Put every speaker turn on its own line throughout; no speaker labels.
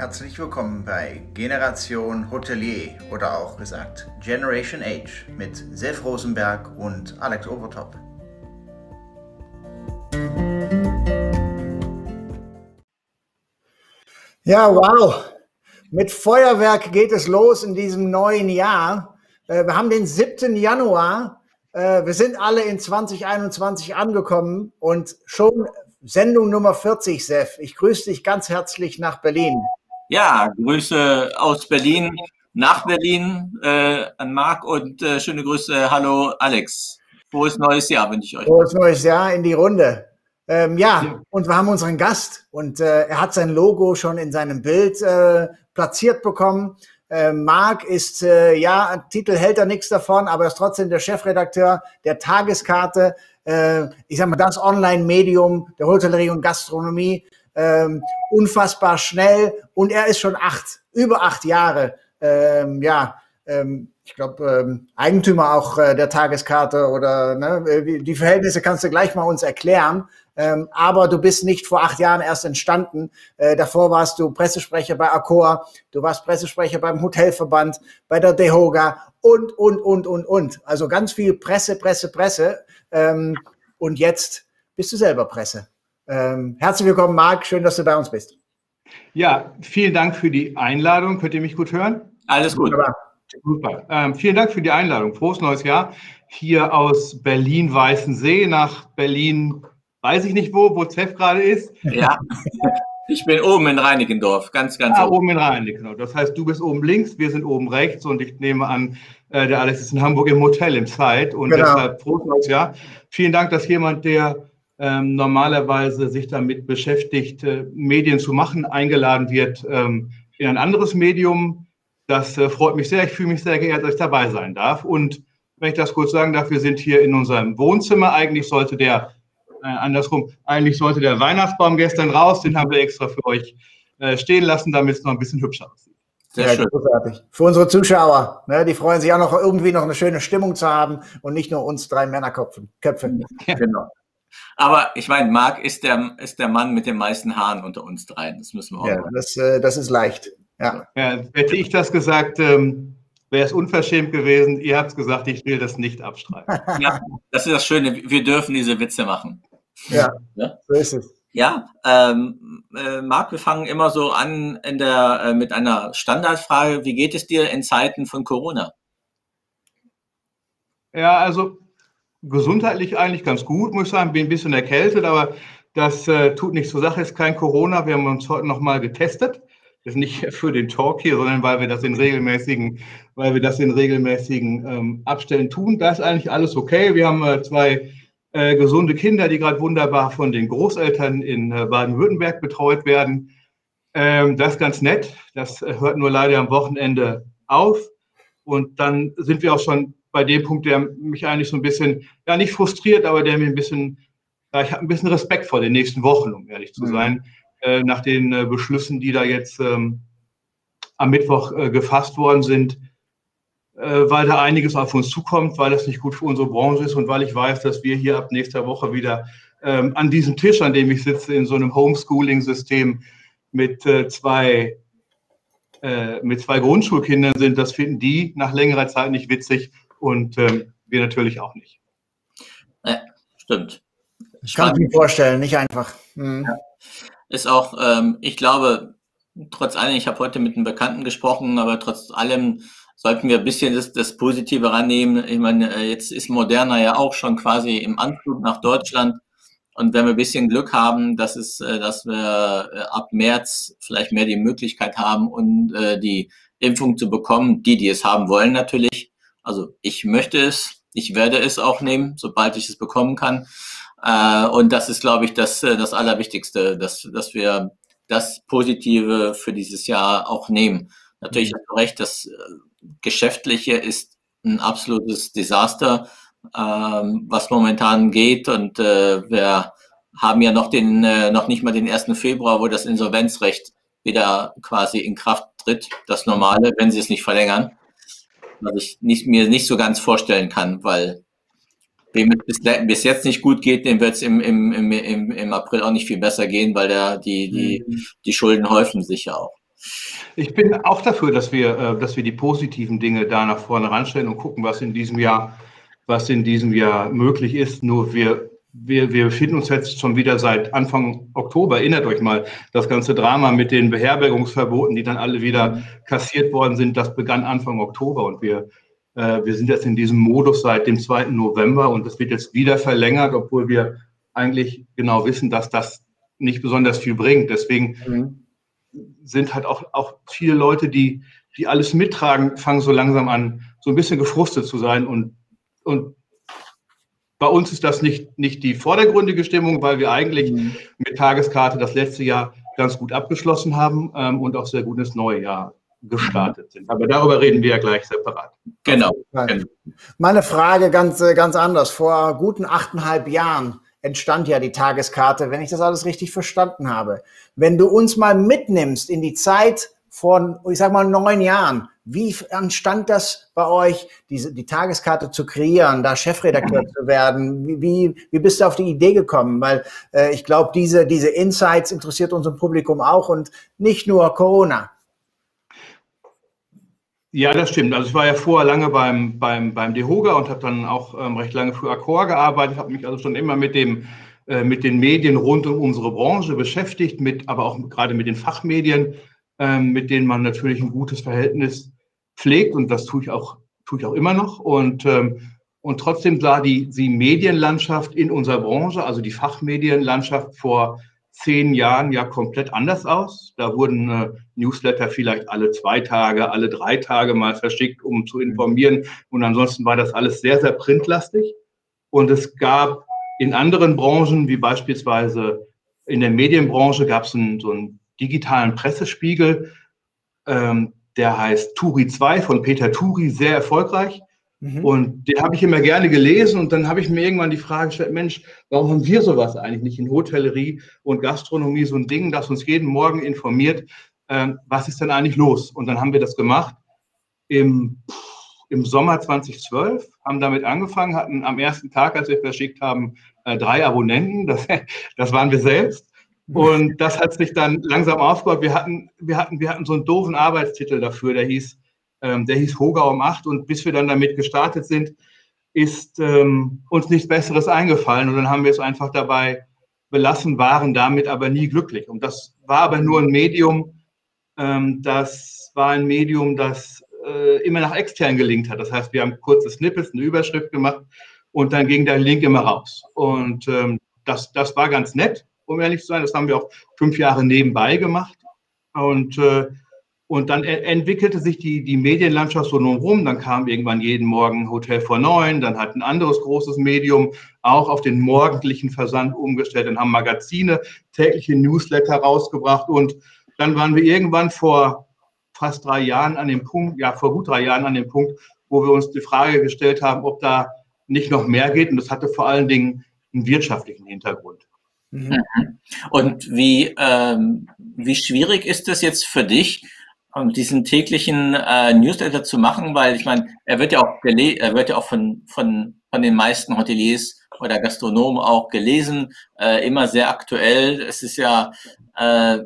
Herzlich willkommen bei Generation Hotelier oder auch gesagt Generation Age mit Sef Rosenberg und Alex Overtop.
Ja, wow. Mit Feuerwerk geht es los in diesem neuen Jahr. Äh, wir haben den 7. Januar. Äh, wir sind alle in 2021 angekommen und schon Sendung Nummer 40, Sef. Ich grüße dich ganz herzlich nach Berlin.
Ja, Grüße aus Berlin nach Berlin äh, an Marc und äh, schöne Grüße. Hallo Alex. Frohes neues Jahr wünsche ich euch.
Frohes neues Jahr in die Runde. Ähm, ja, ja, und wir haben unseren Gast und äh, er hat sein Logo schon in seinem Bild äh, platziert bekommen. Äh, Marc ist, äh, ja, Titel hält er nichts davon, aber er ist trotzdem der Chefredakteur der Tageskarte äh, ich sag mal, das Online-Medium der Hotellerie und Gastronomie ähm, unfassbar schnell und er ist schon acht, über acht Jahre, ähm, ja, ähm, ich glaube, ähm, Eigentümer auch äh, der Tageskarte oder ne, die Verhältnisse kannst du gleich mal uns erklären. Ähm, aber du bist nicht vor acht Jahren erst entstanden. Äh, davor warst du Pressesprecher bei Accor, du warst Pressesprecher beim Hotelverband, bei der DeHoga und, und, und, und, und. Also ganz viel Presse, Presse, Presse. Ähm, und jetzt bist du selber Presse. Ähm, herzlich willkommen, Marc. Schön, dass du bei uns bist.
Ja, vielen Dank für die Einladung. Könnt ihr mich gut hören?
Alles gut. Wunderbar.
Super. Ähm, vielen Dank für die Einladung. Frohes neues Jahr. Hier aus Berlin-Weißensee nach Berlin, weiß ich nicht wo, wo Zeff gerade ist.
Ja. Ich bin oben in Reinickendorf, ganz, ganz
ah, oben. oben in Reinickendorf. Das heißt, du bist oben links, wir sind oben rechts und ich nehme an, äh, der Alex ist in Hamburg im Hotel im Zeit und genau. deshalb frohes neues Jahr. Vielen Dank, dass jemand, der ähm, normalerweise sich damit beschäftigt, äh, Medien zu machen, eingeladen wird ähm, in ein anderes Medium. Das äh, freut mich sehr. Ich fühle mich sehr geehrt, dass ich dabei sein darf. Und wenn ich das kurz sagen darf, wir sind hier in unserem Wohnzimmer. Eigentlich sollte der äh, andersrum, eigentlich sollte der Weihnachtsbaum gestern raus, den haben wir extra für euch äh, stehen lassen, damit es noch ein bisschen hübscher aussieht.
Sehr ja, schön. Großartig. Für unsere Zuschauer, ne, die freuen sich auch noch irgendwie noch eine schöne Stimmung zu haben und nicht nur uns drei Männerköpfe. Köpfe.
Ja. Genau. Aber ich meine, Marc ist der, ist der Mann mit den meisten Haaren unter uns dreien. Das müssen wir auch.
Ja, das, äh, das ist leicht. Ja.
ja. hätte ich das gesagt, ähm, wäre es unverschämt gewesen. Ihr habt es gesagt, ich will das nicht abstreiten.
Ja, das ist das Schöne. Wir dürfen diese Witze machen.
Ja, ja? so ist es.
Ja, ähm, äh, Marc, wir fangen immer so an in der, äh, mit einer Standardfrage. Wie geht es dir in Zeiten von Corona?
Ja, also gesundheitlich eigentlich ganz gut, muss ich sagen. Bin ein bisschen erkältet, aber das äh, tut nichts zur Sache, ist kein Corona. Wir haben uns heute nochmal getestet. Das ist nicht für den Talk hier, sondern weil wir das in regelmäßigen, weil wir das in regelmäßigen ähm, Abständen tun. Da ist eigentlich alles okay. Wir haben äh, zwei äh, gesunde Kinder, die gerade wunderbar von den Großeltern in äh, Baden-Württemberg betreut werden. Ähm, das ist ganz nett. Das hört nur leider am Wochenende auf. Und dann sind wir auch schon bei dem Punkt, der mich eigentlich so ein bisschen, ja nicht frustriert, aber der mir ein bisschen, ja, ich habe ein bisschen Respekt vor den nächsten Wochen, um ehrlich zu mhm. sein, äh, nach den äh, Beschlüssen, die da jetzt ähm, am Mittwoch äh, gefasst worden sind äh, weil da einiges auf uns zukommt, weil das nicht gut für unsere Branche ist und weil ich weiß, dass wir hier ab nächster Woche wieder ähm, an diesem Tisch, an dem ich sitze, in so einem Homeschooling-System mit äh, zwei äh, mit zwei Grundschulkindern sind. Das finden die nach längerer Zeit nicht witzig und ähm, wir natürlich auch nicht.
Ja, stimmt.
Ich kann mir vorstellen, nicht einfach.
Mhm. Ja. Ist auch, ähm, ich glaube, trotz allem, ich habe heute mit einem Bekannten gesprochen, aber trotz allem sollten wir ein bisschen das, das Positive rannehmen. Ich meine, äh, jetzt ist Moderna ja auch schon quasi im Anflug nach Deutschland. Und wenn wir ein bisschen Glück haben, dass, es, äh, dass wir äh, ab März vielleicht mehr die Möglichkeit haben und die Impfung zu bekommen, die, die es haben wollen natürlich. Also ich möchte es, ich werde es auch nehmen, sobald ich es bekommen kann. Und das ist, glaube ich, das, das Allerwichtigste, dass, dass wir das Positive für dieses Jahr auch nehmen. Natürlich hast du recht, das Geschäftliche ist ein absolutes Desaster, ähm, was momentan geht. Und äh, wir haben ja noch den, äh, noch nicht mal den 1. Februar, wo das Insolvenzrecht wieder quasi in Kraft tritt, das normale, wenn sie es nicht verlängern. Was ich nicht, mir nicht so ganz vorstellen kann, weil wem es bis, bis jetzt nicht gut geht, dem wird es im, im, im, im, April auch nicht viel besser gehen, weil der, die, die, mhm. die Schulden häufen sich ja auch.
Ich bin auch dafür, dass wir, äh, dass wir die positiven Dinge da nach vorne ranstellen und gucken, was in diesem Jahr, was in diesem Jahr möglich ist. Nur wir, wir, wir befinden uns jetzt schon wieder seit Anfang Oktober. Erinnert euch mal, das ganze Drama mit den Beherbergungsverboten, die dann alle wieder kassiert worden sind, das begann Anfang Oktober und wir, äh, wir sind jetzt in diesem Modus seit dem 2. November und das wird jetzt wieder verlängert, obwohl wir eigentlich genau wissen, dass das nicht besonders viel bringt. Deswegen mhm. sind halt auch, auch viele Leute, die, die alles mittragen, fangen so langsam an, so ein bisschen gefrustet zu sein. Und, und bei uns ist das nicht, nicht die vordergründige Stimmung, weil wir eigentlich mhm. mit Tageskarte das letzte Jahr ganz gut abgeschlossen haben ähm, und auch sehr gut ins neue Jahr gestartet sind. Aber darüber reden wir ja gleich separat.
Genau. genau. Meine Frage ganz, ganz anders. Vor guten achteinhalb Jahren entstand ja die Tageskarte, wenn ich das alles richtig verstanden habe. Wenn du uns mal mitnimmst in die Zeit von, ich sag mal, neun Jahren, wie entstand das bei euch, diese, die Tageskarte zu kreieren, da Chefredakteur zu werden? Wie, wie, wie bist du auf die Idee gekommen? Weil äh, ich glaube, diese, diese Insights interessiert unser Publikum auch und nicht nur Corona.
Ja, das stimmt. Also ich war ja vorher lange beim, beim, beim DeHoga und habe dann auch ähm, recht lange für Accor gearbeitet, habe mich also schon immer mit dem äh, mit den Medien rund um unsere Branche beschäftigt, mit, aber auch gerade mit den Fachmedien, ähm, mit denen man natürlich ein gutes Verhältnis pflegt und das tue ich auch, tue ich auch immer noch. Und, ähm, und trotzdem sah die, die Medienlandschaft in unserer Branche, also die Fachmedienlandschaft vor zehn Jahren ja komplett anders aus. Da wurden äh, Newsletter vielleicht alle zwei Tage, alle drei Tage mal verschickt, um zu informieren. Und ansonsten war das alles sehr, sehr printlastig. Und es gab in anderen Branchen, wie beispielsweise in der Medienbranche, gab es einen, so einen digitalen Pressespiegel, ähm, der heißt Turi 2 von Peter Turi, sehr erfolgreich. Mhm. Und den habe ich immer gerne gelesen und dann habe ich mir irgendwann die Frage gestellt, Mensch, warum haben wir sowas eigentlich nicht in Hotellerie und Gastronomie, so ein Ding, das uns jeden Morgen informiert, äh, was ist denn eigentlich los? Und dann haben wir das gemacht im, im Sommer 2012, haben damit angefangen, hatten am ersten Tag, als wir verschickt haben, äh, drei Abonnenten, das, das waren wir selbst. Und das hat sich dann langsam aufgebaut. Wir hatten, wir hatten, wir hatten so einen doofen Arbeitstitel dafür, der hieß ähm, der hieß Hoga um 8 und bis wir dann damit gestartet sind, ist ähm, uns nichts Besseres eingefallen und dann haben wir es einfach dabei belassen, waren damit aber nie glücklich. Und das war aber nur ein Medium, ähm, das war ein Medium, das äh, immer nach extern gelinkt hat. Das heißt, wir haben kurze Snippets, eine Überschrift gemacht und dann ging der Link immer raus. Und ähm, das, das war ganz nett, um ehrlich zu sein. Das haben wir auch fünf Jahre nebenbei gemacht. Und äh, und dann entwickelte sich die, die Medienlandschaft so nun rum. Dann kam irgendwann jeden Morgen Hotel vor neun. Dann hat ein anderes großes Medium auch auf den morgendlichen Versand umgestellt. Dann haben Magazine tägliche Newsletter rausgebracht. Und dann waren wir irgendwann vor fast drei Jahren an dem Punkt, ja, vor gut drei Jahren an dem Punkt, wo wir uns die Frage gestellt haben, ob da nicht noch mehr geht. Und das hatte vor allen Dingen einen wirtschaftlichen Hintergrund.
Mhm. Und wie, ähm, wie schwierig ist es jetzt für dich, diesen täglichen äh, Newsletter zu machen, weil ich meine, er wird ja auch gele er wird ja auch von, von, von den meisten Hoteliers oder Gastronomen auch gelesen, äh, immer sehr aktuell. Es ist ja, äh,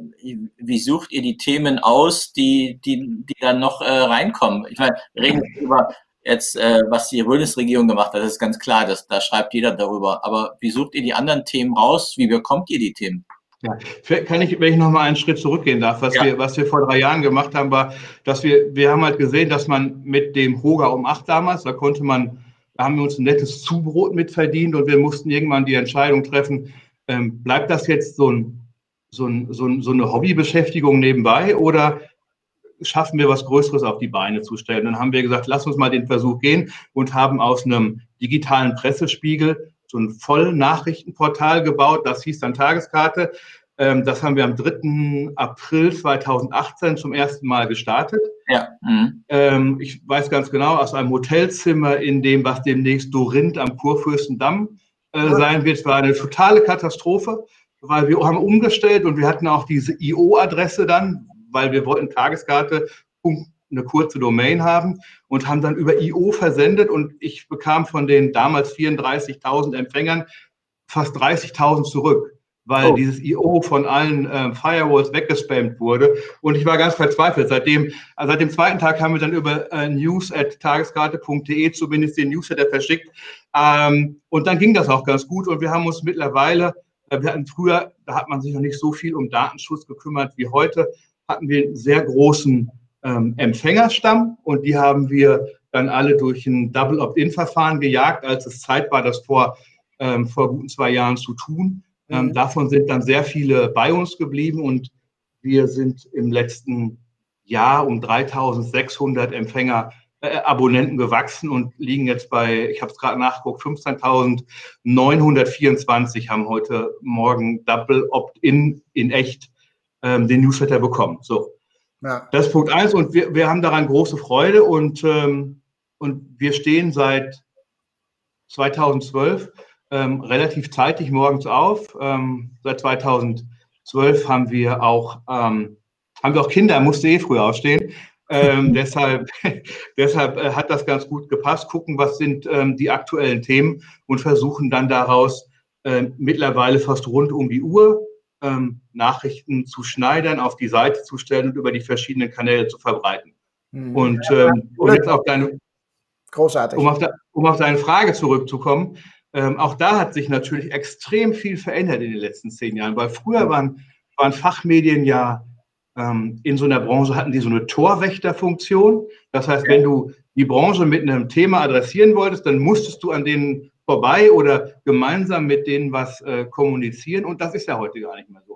wie sucht ihr die Themen aus, die, die, die dann noch äh, reinkommen? Ich meine, reden über jetzt, äh, was die Bundesregierung gemacht hat, das ist ganz klar, das, da schreibt jeder darüber. Aber wie sucht ihr die anderen Themen raus? Wie bekommt ihr die Themen?
Ja, kann ich, wenn ich noch mal einen Schritt zurückgehen darf, was ja. wir, was wir vor drei Jahren gemacht haben, war, dass wir, wir haben halt gesehen, dass man mit dem Hoga um acht damals, da konnte man, da haben wir uns ein nettes Zubrot mitverdient und wir mussten irgendwann die Entscheidung treffen, ähm, bleibt das jetzt so, ein, so, ein, so, ein, so eine Hobbybeschäftigung nebenbei oder schaffen wir was Größeres auf die Beine zu stellen? Dann haben wir gesagt, lass uns mal den Versuch gehen und haben aus einem digitalen Pressespiegel so ein Vollnachrichtenportal gebaut, das hieß dann Tageskarte. Ähm, das haben wir am 3. April 2018 zum ersten Mal gestartet. Ja. Mhm. Ähm, ich weiß ganz genau, aus einem Hotelzimmer in dem, was demnächst Dorinth am Kurfürstendamm äh, sein wird, war eine totale Katastrophe, weil wir haben umgestellt und wir hatten auch diese IO-Adresse dann, weil wir wollten Tageskarte eine kurze Domain haben und haben dann über IO versendet und ich bekam von den damals 34.000 Empfängern fast 30.000 zurück. weil oh. dieses IO von allen ähm, Firewalls weggespammt wurde. Und ich war ganz verzweifelt. Seitdem, also seit dem zweiten Tag haben wir dann über äh, news.tageskarte.de zumindest den Newsletter verschickt. Ähm, und dann ging das auch ganz gut. Und wir haben uns mittlerweile, äh, wir hatten früher, da hat man sich noch nicht so viel um Datenschutz gekümmert wie heute, hatten wir einen sehr großen ähm, Empfängerstamm und die haben wir dann alle durch ein Double Opt-in-Verfahren gejagt, als es Zeit war, das vor, ähm, vor guten zwei Jahren zu tun. Ähm, mhm. Davon sind dann sehr viele bei uns geblieben und wir sind im letzten Jahr um 3600 Empfänger, äh, Abonnenten gewachsen und liegen jetzt bei, ich habe es gerade nachgeguckt, 15.924 haben heute Morgen Double Opt-in in echt ähm, den Newsletter bekommen. So. Ja. Das ist Punkt eins und wir, wir haben daran große Freude und, ähm, und wir stehen seit 2012 ähm, relativ zeitig morgens auf. Ähm, seit 2012 haben wir auch, ähm, haben wir auch Kinder, musste eh früh aufstehen. Ähm, deshalb deshalb äh, hat das ganz gut gepasst. Gucken, was sind die aktuellen Themen und versuchen dann daraus äh, mittlerweile fast rund um die Uhr ähm, Nachrichten zu schneidern, auf die Seite zu stellen und über die verschiedenen Kanäle zu verbreiten. Mhm. Und, ähm, und jetzt auf deine, Großartig. Um auf, de, um auf deine Frage zurückzukommen, ähm, auch da hat sich natürlich extrem viel verändert in den letzten zehn Jahren, weil früher waren, waren Fachmedien ja ähm, in so einer Branche, hatten die so eine Torwächterfunktion. Das heißt, wenn du die Branche mit einem Thema adressieren wolltest, dann musstest du an denen vorbei oder gemeinsam mit denen was äh, kommunizieren. Und das ist ja heute gar nicht mehr so.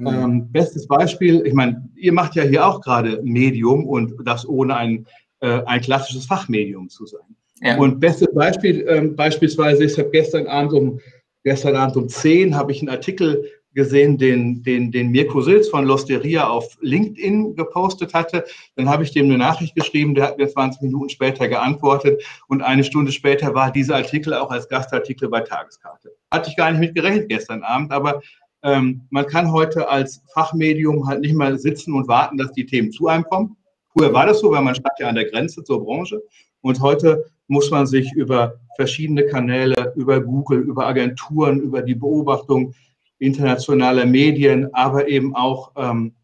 Mhm. Ähm, bestes Beispiel, ich meine, ihr macht ja hier auch gerade Medium und das ohne ein, äh, ein klassisches Fachmedium zu sein. Ja. Und bestes Beispiel, ähm, beispielsweise, ich habe gestern Abend um gestern Abend um 10 habe ich einen Artikel gesehen, den, den, den Mirko Silz von Losteria auf LinkedIn gepostet hatte. Dann habe ich dem eine Nachricht geschrieben, der hat mir 20 Minuten später geantwortet und eine Stunde später war dieser Artikel auch als Gastartikel bei Tageskarte. Hatte ich gar nicht mit gerechnet gestern Abend, aber ähm, man kann heute als Fachmedium halt nicht mal sitzen und warten, dass die Themen zu einem kommen. Früher war das so, weil man stand ja an der Grenze zur Branche und heute muss man sich über verschiedene Kanäle, über Google, über Agenturen, über die Beobachtung internationaler Medien, aber eben auch ähm,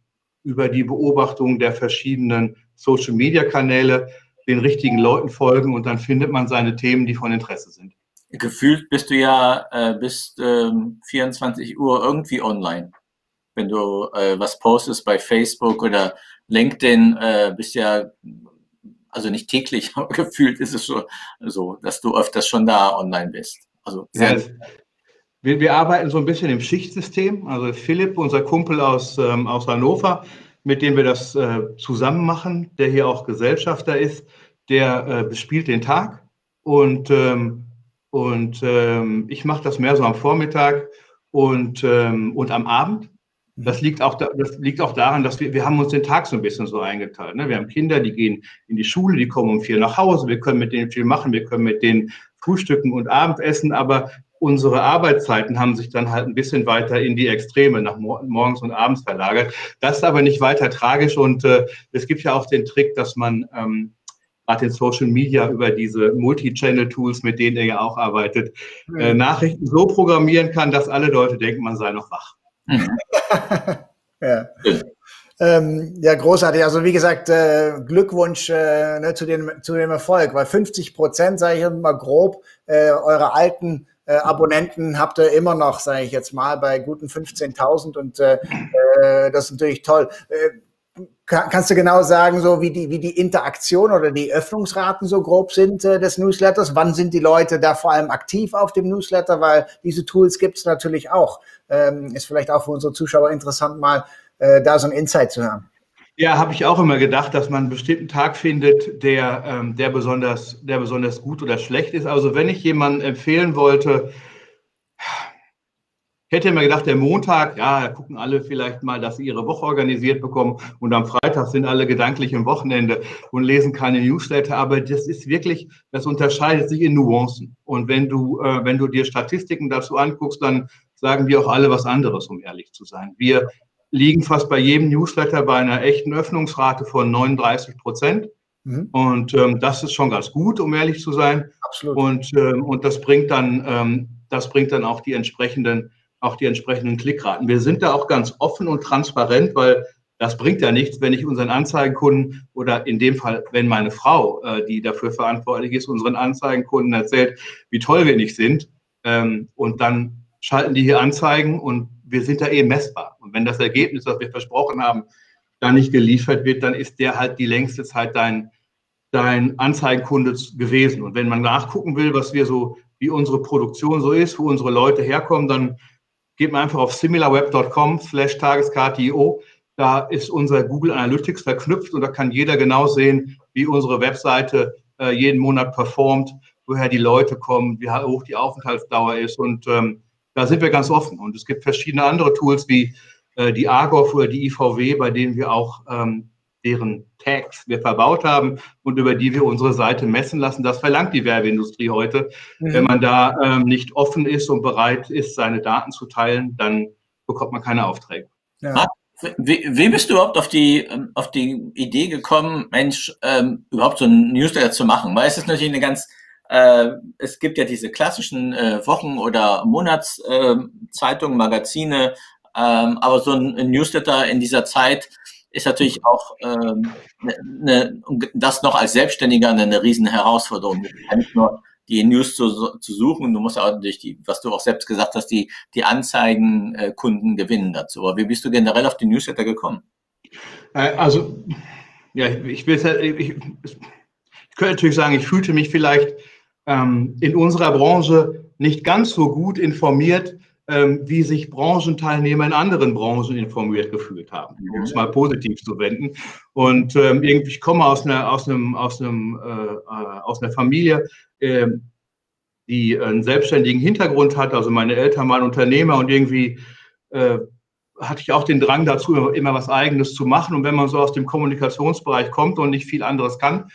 über die Beobachtung der verschiedenen Social-Media-Kanäle den richtigen Leuten folgen und dann findet man seine Themen, die von Interesse sind.
Gefühlt bist du ja äh, bis äh, 24 Uhr irgendwie online. Wenn du äh, was postest bei Facebook oder LinkedIn, äh, bist ja, also nicht täglich, aber gefühlt ist es schon so, dass du öfters schon da online bist. Also
ja, wir, wir arbeiten so ein bisschen im Schichtsystem. Also Philipp, unser Kumpel aus, ähm, aus Hannover, mit dem wir das äh, zusammen machen, der hier auch Gesellschafter ist, der äh, bespielt den Tag und, ähm, und ähm, ich mache das mehr so am Vormittag und, ähm, und am Abend. Das liegt, auch da, das liegt auch daran, dass wir, wir haben uns den Tag so ein bisschen so eingeteilt. Ne? Wir haben Kinder, die gehen in die Schule, die kommen um vier nach Hause, wir können mit denen viel machen, wir können mit denen frühstücken und Abendessen, aber unsere Arbeitszeiten haben sich dann halt ein bisschen weiter in die Extreme nach morgens und abends verlagert. Das ist aber nicht weiter tragisch und äh, es gibt ja auch den Trick, dass man ähm, gerade in Social Media über diese Multi-Channel-Tools, mit denen er ja auch arbeitet, mhm. äh, Nachrichten so programmieren kann, dass alle Leute denken, man sei noch wach. Mhm.
ja. Ähm, ja, großartig. Also wie gesagt, äh, Glückwunsch äh, ne, zu, dem, zu dem Erfolg, weil 50 Prozent, sage ich immer grob, äh, eure alten äh, Abonnenten habt ihr immer noch, sage ich jetzt mal, bei guten 15.000 und äh, äh, das ist natürlich toll. Äh, kannst du genau sagen, so wie die, wie die Interaktion oder die Öffnungsraten so grob sind äh, des Newsletters? Wann sind die Leute da vor allem aktiv auf dem Newsletter? Weil diese Tools gibt es natürlich auch. Ähm, ist vielleicht auch für unsere Zuschauer interessant, mal äh, da so ein Insight zu haben.
Ja, habe ich auch immer gedacht, dass man einen bestimmten Tag findet, der, ähm, der, besonders, der besonders gut oder schlecht ist. Also wenn ich jemanden empfehlen wollte, hätte immer gedacht, der Montag, ja, gucken alle vielleicht mal, dass sie ihre Woche organisiert bekommen und am Freitag sind alle gedanklich im Wochenende und lesen keine Newsletter. Aber das ist wirklich, das unterscheidet sich in Nuancen. Und wenn du, äh, wenn du dir Statistiken dazu anguckst, dann sagen wir auch alle was anderes, um ehrlich zu sein. Wir liegen fast bei jedem Newsletter bei einer echten Öffnungsrate von 39 Prozent. Mhm. Und ähm, das ist schon ganz gut, um ehrlich zu sein. Absolut. Und, ähm, und das bringt dann, ähm, das bringt dann auch die entsprechenden auch die entsprechenden Klickraten. Wir sind da auch ganz offen und transparent, weil das bringt ja nichts, wenn ich unseren Anzeigenkunden oder in dem Fall, wenn meine Frau, äh, die dafür verantwortlich ist, unseren Anzeigenkunden erzählt, wie toll wir nicht sind. Ähm, und dann schalten die hier Anzeigen und wir sind da eh messbar. Und wenn das Ergebnis, das wir versprochen haben, da nicht geliefert wird, dann ist der halt die längste Zeit dein, dein Anzeigenkunde gewesen. Und wenn man nachgucken will, was wir so, wie unsere Produktion so ist, wo unsere Leute herkommen, dann geht man einfach auf similarweb.com slash tageskarte.io da ist unser Google Analytics verknüpft und da kann jeder genau sehen, wie unsere Webseite äh, jeden Monat performt, woher die Leute kommen, wie hoch die Aufenthaltsdauer ist. Und ähm, da sind wir ganz offen. Und es gibt verschiedene andere Tools wie äh, die Argov oder die IVW, bei denen wir auch ähm, deren Tags wir verbaut haben und über die wir unsere Seite messen lassen. Das verlangt die Werbeindustrie heute. Mhm. Wenn man da ähm, nicht offen ist und bereit ist, seine Daten zu teilen, dann bekommt man keine Aufträge.
Ja. Wie, bist du überhaupt auf die, ähm, auf die Idee gekommen, Mensch, ähm, überhaupt so ein Newsletter zu machen? Weil es ist natürlich eine ganz, äh, es gibt ja diese klassischen äh, Wochen- oder Monatszeitungen, äh, Magazine, ähm, aber so ein, ein, Newsletter in dieser Zeit ist natürlich auch ähm, ne, ne, das noch als Selbstständiger eine, eine riesen Herausforderung. Nicht nur die News zu, zu suchen. Du musst auch durch die, was du auch selbst gesagt hast, die, die Anzeigenkunden äh, gewinnen dazu. Aber wie bist du generell auf die Newsletter gekommen?
Äh, also, ja, ich will ich, ich, könnte natürlich sagen, ich fühlte mich vielleicht ähm, in unserer Branche nicht ganz so gut informiert, wie sich Branchenteilnehmer in anderen Branchen informiert gefühlt haben, um es mal positiv zu wenden. Und ähm, irgendwie, ich komme aus einer, aus einem, aus einem, äh, äh aus einer Familie, äh, die einen selbstständigen Hintergrund hat. Also meine Eltern waren Unternehmer und irgendwie äh, hatte ich auch den Drang dazu, immer was Eigenes zu machen. Und wenn man so aus dem Kommunikationsbereich kommt und nicht viel anderes kann,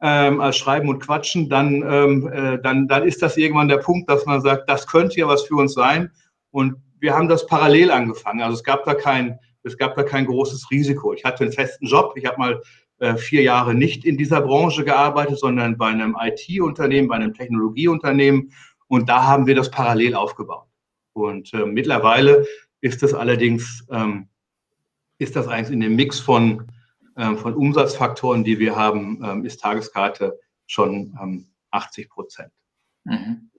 ähm, als Schreiben und Quatschen, dann, ähm, äh, dann, dann ist das irgendwann der Punkt, dass man sagt, das könnte ja was für uns sein. Und wir haben das parallel angefangen. Also es gab da kein, es gab da kein großes Risiko. Ich hatte einen festen Job. Ich habe mal äh, vier Jahre nicht in dieser Branche gearbeitet, sondern bei einem IT-Unternehmen, bei einem Technologieunternehmen. Und da haben wir das parallel aufgebaut. Und äh, mittlerweile ist das allerdings, ähm, ist das eigentlich in dem Mix von, äh, von Umsatzfaktoren, die wir haben, ähm, ist Tageskarte schon ähm, 80 Prozent. Mhm.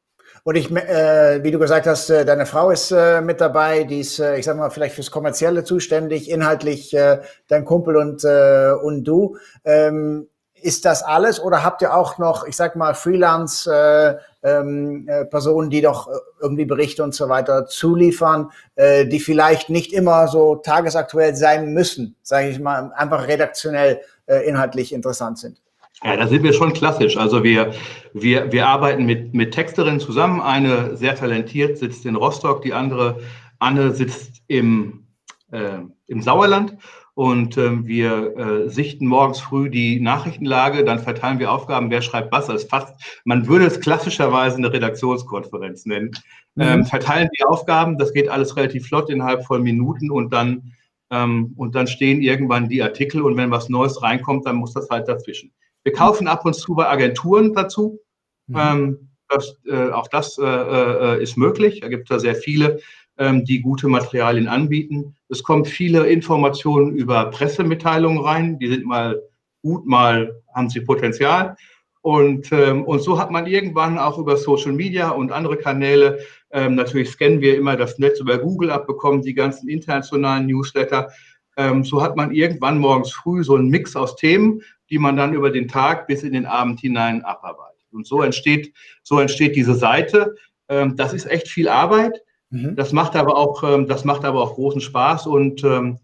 Und ich, äh, wie du gesagt hast, äh, deine Frau ist äh, mit dabei, die ist, äh, ich sag mal, vielleicht fürs Kommerzielle zuständig, inhaltlich äh, dein Kumpel und, äh, und du. Ähm, ist das alles oder habt ihr auch noch, ich sag mal, Freelance äh, ähm, äh, die doch äh, irgendwie Berichte und so weiter zuliefern, äh, die vielleicht nicht immer so tagesaktuell sein müssen, sage ich mal, einfach redaktionell äh, inhaltlich interessant sind?
Ja, da sind wir schon klassisch. Also wir, wir, wir arbeiten mit, mit Texterinnen zusammen. Eine sehr talentiert sitzt in Rostock, die andere, Anne, sitzt im, äh, im Sauerland. Und ähm, wir äh, sichten morgens früh die Nachrichtenlage, dann verteilen wir Aufgaben, wer schreibt was. Das fast, man würde es klassischerweise eine Redaktionskonferenz nennen. Mhm. Ähm, verteilen die Aufgaben, das geht alles relativ flott innerhalb von Minuten und dann, ähm, und dann stehen irgendwann die Artikel und wenn was Neues reinkommt, dann muss das halt dazwischen. Wir kaufen ab und zu bei Agenturen dazu. Mhm. Ähm, das, äh, auch das äh, äh, ist möglich. Da gibt es ja sehr viele, ähm, die gute Materialien anbieten. Es kommen viele Informationen über Pressemitteilungen rein. Die sind mal gut, mal haben sie Potenzial. Und, ähm, und so hat man irgendwann auch über Social Media und andere Kanäle, ähm, natürlich scannen wir immer das Netz über Google abbekommen, die ganzen internationalen Newsletter. Ähm, so hat man irgendwann morgens früh so einen Mix aus Themen, die man dann über den Tag bis in den Abend hinein abarbeitet. Und so entsteht, so entsteht diese Seite. Ähm, das ist echt viel Arbeit. Mhm. Das macht aber auch, ähm, das macht aber auch großen Spaß und ähm,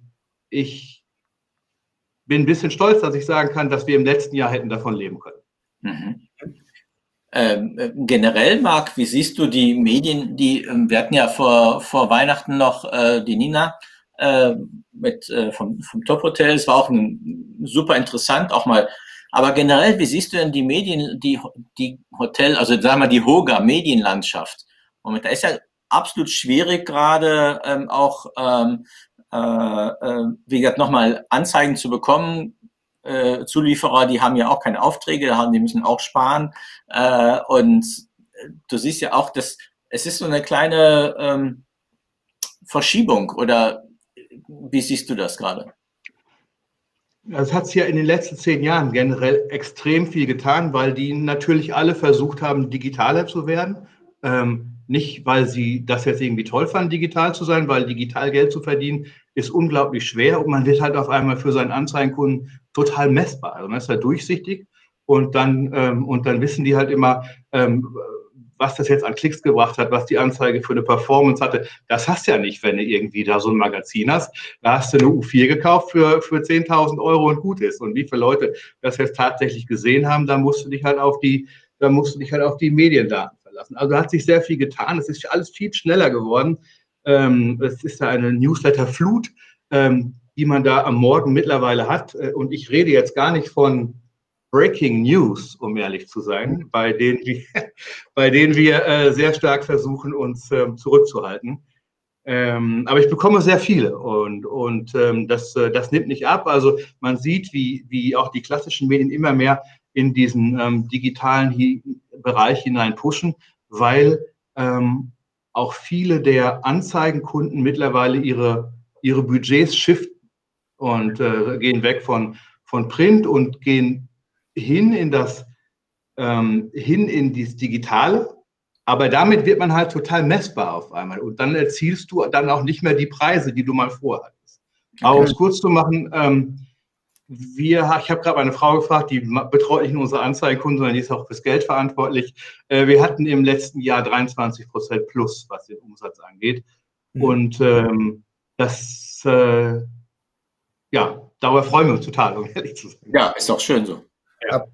ich bin ein bisschen stolz, dass ich sagen kann, dass wir im letzten Jahr hätten davon leben können. Mhm.
Ähm, äh, generell, Marc, wie siehst du die Medien, die, wir hatten ja vor, vor Weihnachten noch äh, die Nina äh, mit, äh, vom, vom Top Hotel. Es war auch ein, super interessant, auch mal. Aber generell, wie siehst du denn die Medien, die, die Hotel, also sagen wir die Hoga Medienlandschaft? Moment, da ist ja absolut schwierig gerade ähm, auch, ähm, äh, äh, wie gesagt, nochmal Anzeigen zu bekommen. Äh, Zulieferer, die haben ja auch keine Aufträge, die müssen auch sparen. Äh, und du siehst ja auch, dass es ist so eine kleine, ähm, Verschiebung oder wie siehst du das gerade?
Es hat sich ja in den letzten zehn Jahren generell extrem viel getan, weil die natürlich alle versucht haben, digitaler zu werden. Ähm, nicht, weil sie das jetzt irgendwie toll fanden, digital zu sein, weil digital Geld zu verdienen ist unglaublich schwer und man wird halt auf einmal für seinen Anzeigenkunden total messbar. Also man ist halt durchsichtig und dann, ähm, und dann wissen die halt immer, ähm, was das jetzt an Klicks gebracht hat, was die Anzeige für eine Performance hatte. Das hast du ja nicht, wenn du irgendwie da so ein Magazin hast. Da hast du eine U4 gekauft für, für 10.000 Euro und gut ist. Und wie viele Leute das jetzt tatsächlich gesehen haben, da musst du dich halt auf die, da musst du dich halt auf die Mediendaten verlassen. Also hat sich sehr viel getan. Es ist alles viel schneller geworden. Ähm, es ist da eine Newsletter-Flut, ähm, die man da am Morgen mittlerweile hat. Äh, und ich rede jetzt gar nicht von Breaking News, um ehrlich zu sein, bei denen wir, bei denen wir äh, sehr stark versuchen, uns ähm, zurückzuhalten. Ähm, aber ich bekomme sehr viele und, und ähm, das, äh, das nimmt nicht ab. Also man sieht, wie, wie auch die klassischen Medien immer mehr in diesen ähm, digitalen Hi Bereich hinein pushen, weil ähm, auch viele der Anzeigenkunden mittlerweile ihre, ihre Budgets shiften und äh, gehen weg von, von Print und gehen hin in das, ähm, hin in das Digitale. Aber damit wird man halt total messbar auf einmal. Und dann erzielst du dann auch nicht mehr die Preise, die du mal vorhattest. Okay. Aber um es kurz zu machen, ähm, wir, ich habe gerade eine Frau gefragt, die betreut nicht nur unsere Anzeigenkunden, sondern die ist auch fürs Geld verantwortlich. Äh, wir hatten im letzten Jahr 23 Prozent plus, was den Umsatz angeht. Mhm. Und ähm, das, äh, ja, darüber freuen wir uns total, um ehrlich zu sein.
Ja, ist doch schön so. Ja.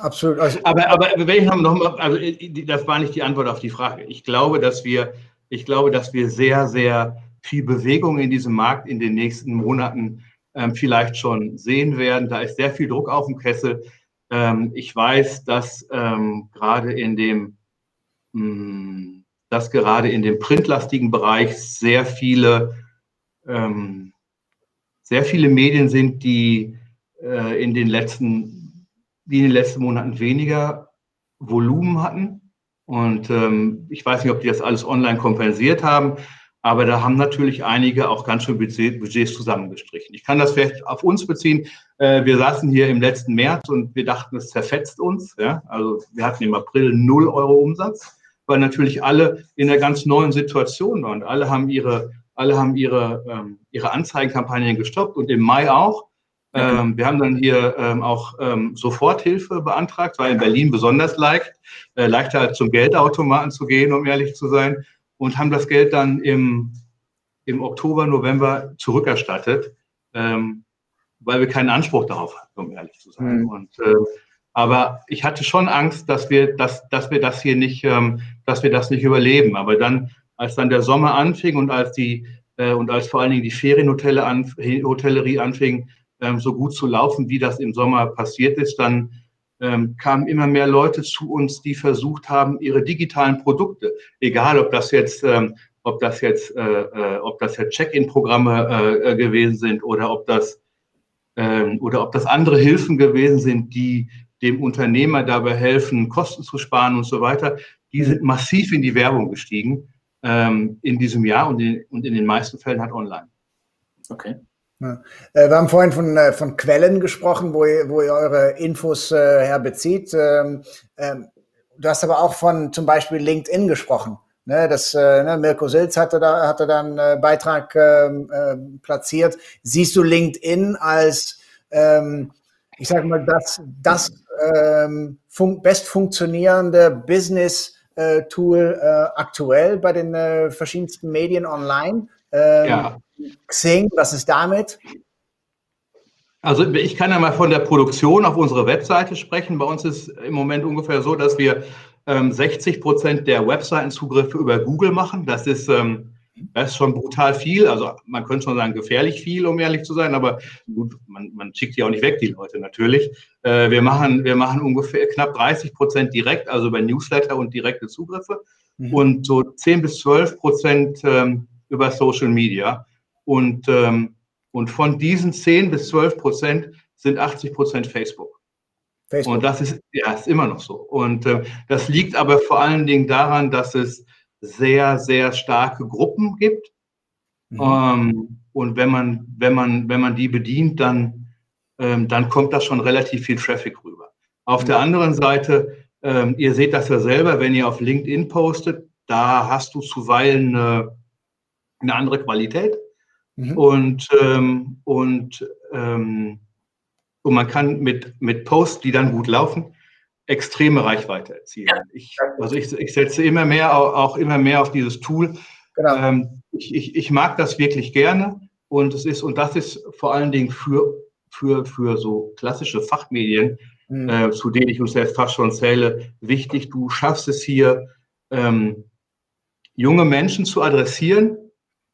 Absolut. Also, aber, aber wenn ich noch mal, also das war nicht die Antwort auf die Frage. Ich glaube, dass wir, ich glaube, dass wir sehr, sehr viel Bewegung in diesem Markt in den nächsten Monaten ähm, vielleicht schon sehen werden. Da ist sehr viel Druck auf dem Kessel. Ähm, ich weiß, dass ähm, gerade in dem, mh, hm, dass gerade in dem printlastigen Bereich sehr viele, ähm, sehr viele Medien sind, die äh, in den letzten, die in den letzten Monaten weniger Volumen hatten. Und ähm, ich weiß nicht, ob die das alles online kompensiert haben, aber da haben natürlich einige auch ganz schön Budget, Budgets zusammengestrichen. Ich kann das vielleicht auf uns beziehen. Äh, wir saßen hier im letzten März und wir dachten, es zerfetzt uns. Ja? Also wir hatten im April 0 Euro Umsatz, weil natürlich alle in einer ganz neuen Situation waren. Alle haben ihre, alle haben ihre, ähm, ihre Anzeigenkampagnen gestoppt und im Mai auch. Ähm, wir haben dann hier ähm, auch ähm, Soforthilfe beantragt, weil in Berlin besonders leicht, äh, leichter zum Geldautomaten zu gehen, um ehrlich zu sein, und haben das Geld dann im, im Oktober, November zurückerstattet, ähm, weil wir keinen Anspruch darauf hatten, um ehrlich zu sein. Mhm. Und, äh, aber ich hatte schon Angst, dass wir, dass, dass wir das hier nicht, ähm, dass wir das nicht überleben. Aber dann, als dann der Sommer anfing und als die äh, und als vor allen Dingen die Ferienhotellerie an, Hotellerie anfing, so gut zu laufen, wie das im Sommer passiert ist, dann ähm, kamen immer mehr Leute zu uns, die versucht haben, ihre digitalen Produkte, egal ob das jetzt, ähm, ob das jetzt, äh, äh, ob das jetzt Check-in-Programme äh, äh gewesen sind oder ob das ähm, oder ob das andere Hilfen gewesen sind, die dem Unternehmer dabei helfen, Kosten zu sparen und so weiter, die sind massiv in die Werbung gestiegen ähm, in diesem Jahr und in, und in den meisten Fällen halt online.
Okay. Ja. Äh, wir haben vorhin von, äh, von Quellen gesprochen, wo ihr, wo ihr eure Infos äh, herbezieht. Ähm, ähm, du hast aber auch von zum Beispiel LinkedIn gesprochen. Ne, das, äh, ne, Mirko Silz hatte da, hatte da einen äh, Beitrag ähm, äh, platziert. Siehst du LinkedIn als, ähm, ich sage mal, das, das ähm, fun best funktionierende Business-Tool äh, aktuell bei den verschiedensten Medien online? Ähm, ja. Xing, was ist damit?
Also ich kann ja mal von der Produktion auf unserer Webseite sprechen. Bei uns ist im Moment ungefähr so, dass wir ähm, 60 Prozent der Webseitenzugriffe über Google machen. Das ist, ähm, das ist schon brutal viel. Also man könnte schon sagen, gefährlich viel, um ehrlich zu sein, aber gut, man, man schickt die auch nicht weg, die Leute natürlich. Äh, wir, machen, wir machen ungefähr knapp 30 Prozent direkt, also über Newsletter und direkte Zugriffe. Mhm. Und so 10 bis 12 Prozent ähm, über Social Media. Und, ähm, und von diesen 10 bis 12 Prozent sind 80 Prozent Facebook. Facebook. Und das ist, ja, ist immer noch so. Und äh, das liegt aber vor allen Dingen daran, dass es, sehr, sehr starke Gruppen gibt. Mhm. Ähm, und wenn man, wenn man, wenn man die bedient, dann, ähm, dann kommt da schon relativ viel Traffic rüber. Auf mhm. der anderen Seite, ähm, ihr seht das ja selber, wenn ihr auf LinkedIn postet, da hast du zuweilen eine, eine andere Qualität. Mhm. Und, ähm, und, ähm, und man kann mit, mit Posts, die dann gut laufen, extreme Reichweite erzielen. Ich, also ich, ich setze immer mehr, auch immer mehr auf dieses Tool. Genau. Ähm, ich, ich, ich mag das wirklich gerne und es ist, und das ist vor allen Dingen für, für, für so klassische Fachmedien, mhm. äh, zu denen ich uns selbst fast schon zähle, wichtig. Du schaffst es hier, ähm, junge Menschen zu adressieren,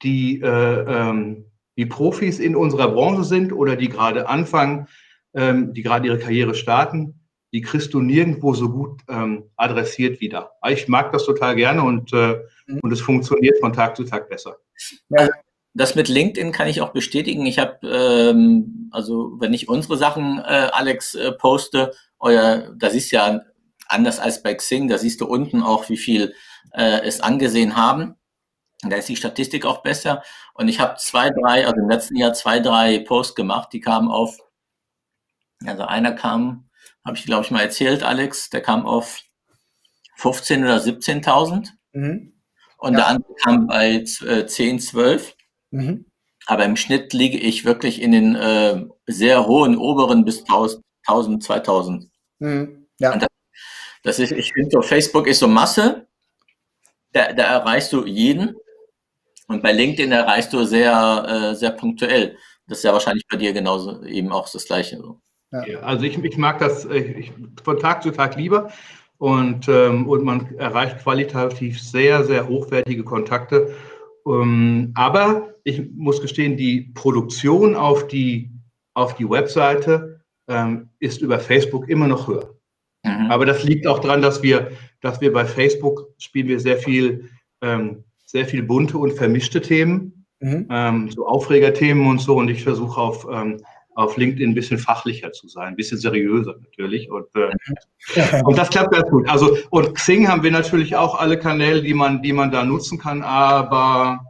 die, äh, ähm, die Profis in unserer Branche sind oder die gerade anfangen, ähm, die gerade ihre Karriere starten die kriegst du nirgendwo so gut ähm, adressiert wieder. Ich mag das total gerne und, äh, mhm. und es funktioniert von Tag zu Tag besser.
Ja. Das mit LinkedIn kann ich auch bestätigen. Ich habe, ähm, also wenn ich unsere Sachen, äh, Alex, äh, poste, euer, das ist ja anders als bei Xing, da siehst du unten auch, wie viel äh, es angesehen haben. Da ist die Statistik auch besser. Und ich habe zwei, drei, also im letzten Jahr zwei, drei Posts gemacht, die kamen auf, also einer kam habe ich, glaube ich, mal erzählt, Alex, der kam auf 15.000 oder 17.000. Mhm. Und ja. der andere kam bei 10, 12. Äh, mhm. Aber im Schnitt liege ich wirklich in den äh, sehr hohen oberen bis 1000, 2000. Mhm. Ja. Das, das, ist, ich finde so, Facebook ist so Masse, da, da erreichst du jeden. Und bei LinkedIn erreichst du sehr, äh, sehr punktuell. Das ist ja wahrscheinlich bei dir genauso eben auch das Gleiche. So.
Ja. Also ich, ich mag das äh, ich, von Tag zu Tag lieber und, ähm, und man erreicht qualitativ sehr, sehr hochwertige Kontakte. Ähm, aber ich muss gestehen, die Produktion auf die, auf die Webseite ähm, ist über Facebook immer noch höher. Mhm. Aber das liegt auch daran, dass wir, dass wir bei Facebook spielen wir sehr viel, ähm, sehr viel bunte und vermischte Themen, mhm. Ähm, so Aufregerthemen und so. Und ich versuche auf ähm, auf LinkedIn ein bisschen fachlicher zu sein, ein bisschen seriöser natürlich. Und, äh, und das klappt ganz gut. Also, und Xing haben wir natürlich auch alle Kanäle, die man, die man da nutzen kann, aber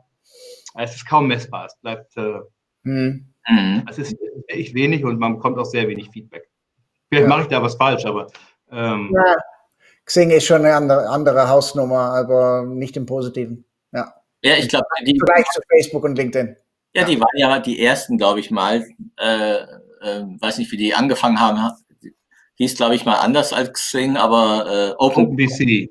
es ist kaum messbar. Es bleibt, äh, mhm. es ist echt wenig und man bekommt auch sehr wenig Feedback. Vielleicht ja. mache ich da was falsch, aber ähm,
ja. Xing ist schon eine andere, andere Hausnummer, aber nicht im Positiven. Ja.
Ja, ich glaube,
die. Vielleicht zu Facebook und LinkedIn.
Ja, die waren ja die ersten, glaube ich mal. Äh, äh, weiß nicht, wie die angefangen haben. Hieß, glaube ich, mal anders als Xing, aber äh,
OpenBC.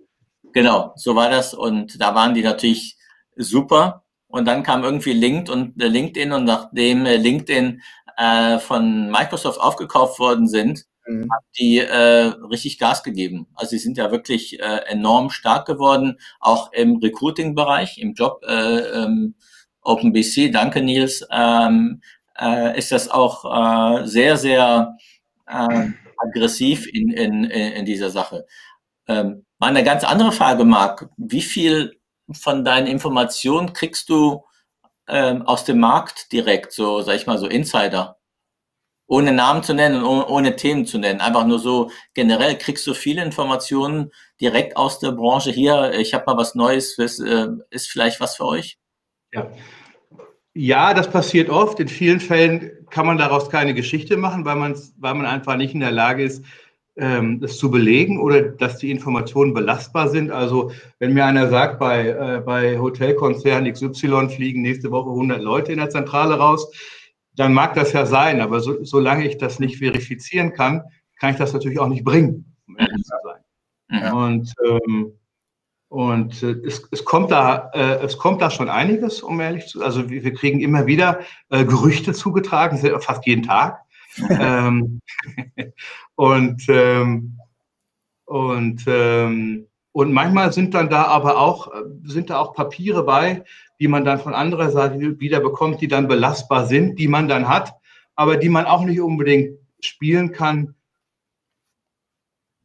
Genau, so war das. Und da waren die natürlich super. Und dann kam irgendwie LinkedIn und äh, LinkedIn und nachdem äh, LinkedIn äh, von Microsoft aufgekauft worden sind, mhm. haben die äh, richtig Gas gegeben. Also sie sind ja wirklich äh, enorm stark geworden, auch im Recruiting-Bereich, im Job. Äh, ähm, OpenBC, danke Nils, ähm, äh, ist das auch äh, sehr, sehr äh, aggressiv in, in, in dieser Sache. Ähm, eine ganz andere Frage, Marc. Wie viel von deinen Informationen kriegst du ähm, aus dem Markt direkt, so, sag ich mal, so Insider? Ohne Namen zu nennen und ohne, Themen zu nennen. Einfach nur so generell kriegst du viele Informationen direkt aus der Branche hier. Ich habe mal was Neues, das äh, ist vielleicht was für euch?
Ja. Ja, das passiert oft. In vielen Fällen kann man daraus keine Geschichte machen, weil man, weil man einfach nicht in der Lage ist, ähm, das zu belegen oder dass die Informationen belastbar sind. Also wenn mir einer sagt, bei, äh, bei Hotelkonzern XY fliegen nächste Woche 100 Leute in der Zentrale raus, dann mag das ja sein, aber so, solange ich das nicht verifizieren kann, kann ich das natürlich auch nicht bringen, um ehrlich zu sein. Mhm. Und ähm, und äh, es, es, kommt da, äh, es kommt da schon einiges, um ehrlich zu sein. Also wir, wir, kriegen immer wieder äh, Gerüchte zugetragen, fast jeden Tag. ähm, und ähm, und, ähm, und manchmal sind dann da aber auch, sind da auch Papiere bei, die man dann von anderer Seite wieder bekommt, die dann belastbar sind, die man dann hat, aber die man auch nicht unbedingt spielen kann,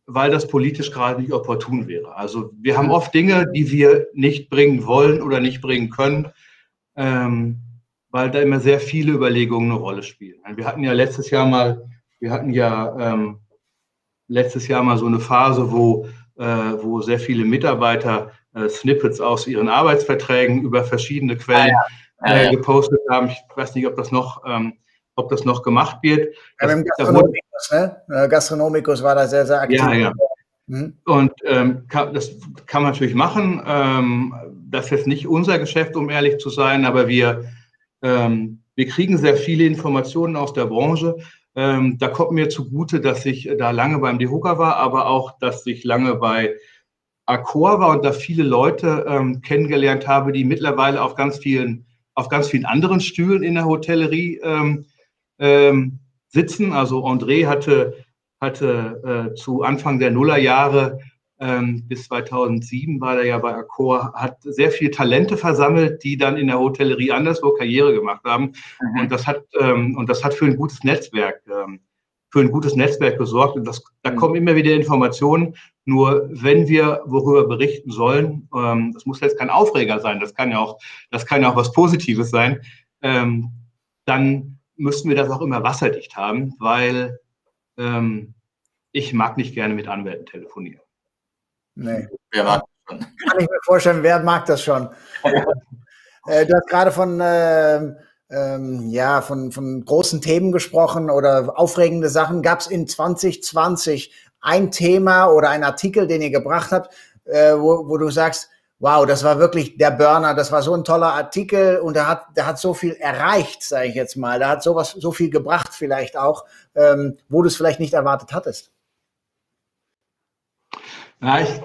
weil das politisch gerade nicht opportun wäre. Also wir haben oft Dinge, die wir nicht bringen wollen oder nicht bringen können, ähm, weil da immer sehr viele Überlegungen eine Rolle spielen. Wir hatten ja letztes Jahr mal, wir hatten ja ähm, letztes Jahr mal so eine Phase, wo, äh, wo sehr viele Mitarbeiter äh, Snippets aus ihren Arbeitsverträgen über verschiedene Quellen ah, ja. äh, gepostet haben. Ich weiß nicht, ob das noch, ähm, ob das noch gemacht wird.
Ja, das, Gastronomikus, ne? Äh, Gastronomikus war da sehr, sehr aktiv.
Ja, ja. Mhm. Und ähm, kann, das kann man natürlich machen. Ähm, das ist jetzt nicht unser Geschäft, um ehrlich zu sein, aber wir, ähm, wir kriegen sehr viele Informationen aus der Branche. Ähm, da kommt mir zugute, dass ich da lange beim DEHOGA war, aber auch, dass ich lange bei Accor war und da viele Leute ähm, kennengelernt habe, die mittlerweile auf ganz vielen, auf ganz vielen anderen Stühlen in der Hotellerie ähm, ähm, sitzen. Also André hatte, hatte äh, zu Anfang der Nullerjahre ähm, bis 2007 war er ja bei Accor, hat sehr viele Talente versammelt, die dann in der Hotellerie anderswo Karriere gemacht haben. Mhm. Und das hat ähm, und das hat für ein gutes Netzwerk für ein gutes Netzwerk gesorgt. Und das, da mhm. kommen immer wieder Informationen. Nur wenn wir worüber berichten sollen, ähm, das muss jetzt kein Aufreger sein, das kann ja auch, das kann ja auch was Positives sein, ähm, dann müssen wir das auch immer wasserdicht haben, weil ähm, ich mag nicht gerne mit Anwälten telefonieren.
Nee. Wer mag das schon? Kann ich mir vorstellen, wer mag das schon? äh, du hast gerade von, äh, ähm, ja, von, von großen Themen gesprochen oder aufregende Sachen. Gab es in 2020 ein Thema oder ein Artikel, den ihr gebracht habt, äh, wo, wo du sagst, wow, das war wirklich der Burner, das war so ein toller Artikel und der hat, der hat so viel erreicht, sage ich jetzt mal. Der hat sowas, so viel gebracht vielleicht auch, ähm, wo du es vielleicht nicht erwartet hattest.
Na, ich,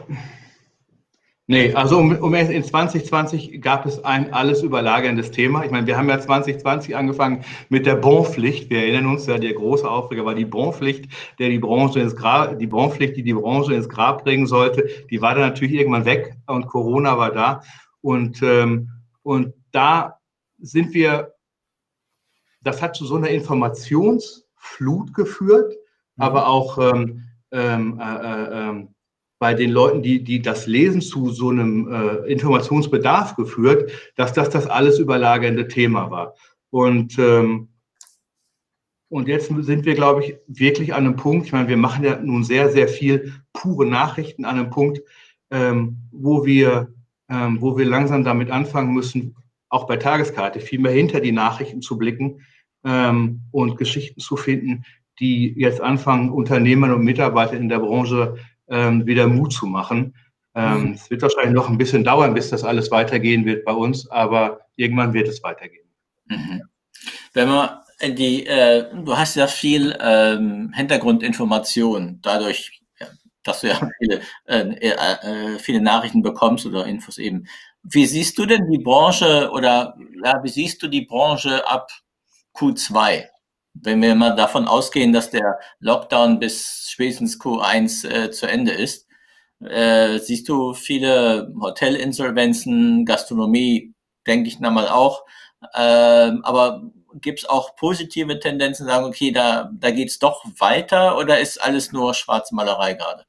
nee, also um, um in 2020 gab es ein alles überlagerndes Thema. Ich meine, wir haben ja 2020 angefangen mit der Bonpflicht. Wir erinnern uns ja, der große Aufreger war die Bonpflicht, der die Branche ins Grab, die Bonpflicht, die die Branche ins Grab bringen sollte. Die war dann natürlich irgendwann weg und Corona war da. Und, ähm, und da sind wir, das hat zu so einer Informationsflut geführt, mhm. aber auch ähm, ähm, äh, äh, ähm, bei den Leuten, die, die das Lesen zu so einem äh, Informationsbedarf geführt, dass das das alles überlagernde Thema war. Und, ähm, und jetzt sind wir, glaube ich, wirklich an einem Punkt, ich meine, wir machen ja nun sehr, sehr viel pure Nachrichten an einem Punkt, ähm, wo, wir, ähm, wo wir langsam damit anfangen müssen, auch bei Tageskarte viel mehr hinter die Nachrichten zu blicken ähm, und Geschichten zu finden, die jetzt anfangen, Unternehmern und Mitarbeitern in der Branche ähm, wieder Mut zu machen. Ähm, mhm. Es wird wahrscheinlich noch ein bisschen dauern, bis das alles weitergehen wird bei uns, aber irgendwann wird es weitergehen. Mhm.
Wenn man die, äh, du hast ja viel ähm, Hintergrundinformation dadurch, dass du ja viele, äh, äh, viele Nachrichten bekommst oder Infos eben. Wie siehst du denn die Branche oder ja, wie siehst du die Branche ab Q2? Wenn wir mal davon ausgehen, dass der Lockdown bis spätestens Q1 äh, zu Ende ist, äh, siehst du viele Hotelinsolvenzen, Gastronomie, denke ich mal auch. Äh, aber gibt es auch positive Tendenzen, sagen, okay, da, da geht es doch weiter oder ist alles nur Schwarzmalerei gerade?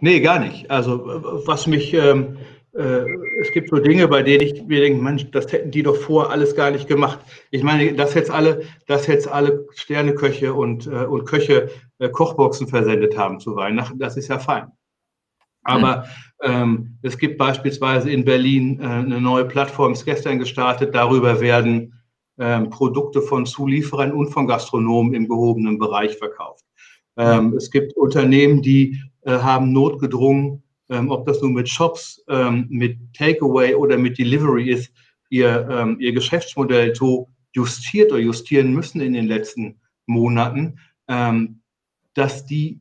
Nee, gar nicht. Also was mich ähm, äh, es gibt so Dinge, bei denen ich mir denke, Mensch, das hätten die doch vor alles gar nicht gemacht. Ich meine, dass jetzt alle, dass jetzt alle Sterneköche und, äh, und Köche äh, Kochboxen versendet haben zu Weihnachten, das ist ja fein. Aber ähm, es gibt beispielsweise in Berlin äh, eine neue Plattform, ist gestern gestartet. Darüber werden ähm, Produkte von Zulieferern und von Gastronomen im gehobenen Bereich verkauft. Ähm, es gibt Unternehmen, die äh, haben notgedrungen ähm, ob das nun mit Shops, ähm, mit Takeaway oder mit Delivery ist, ihr, ähm, ihr Geschäftsmodell so justiert oder justieren müssen in den letzten Monaten, ähm, dass die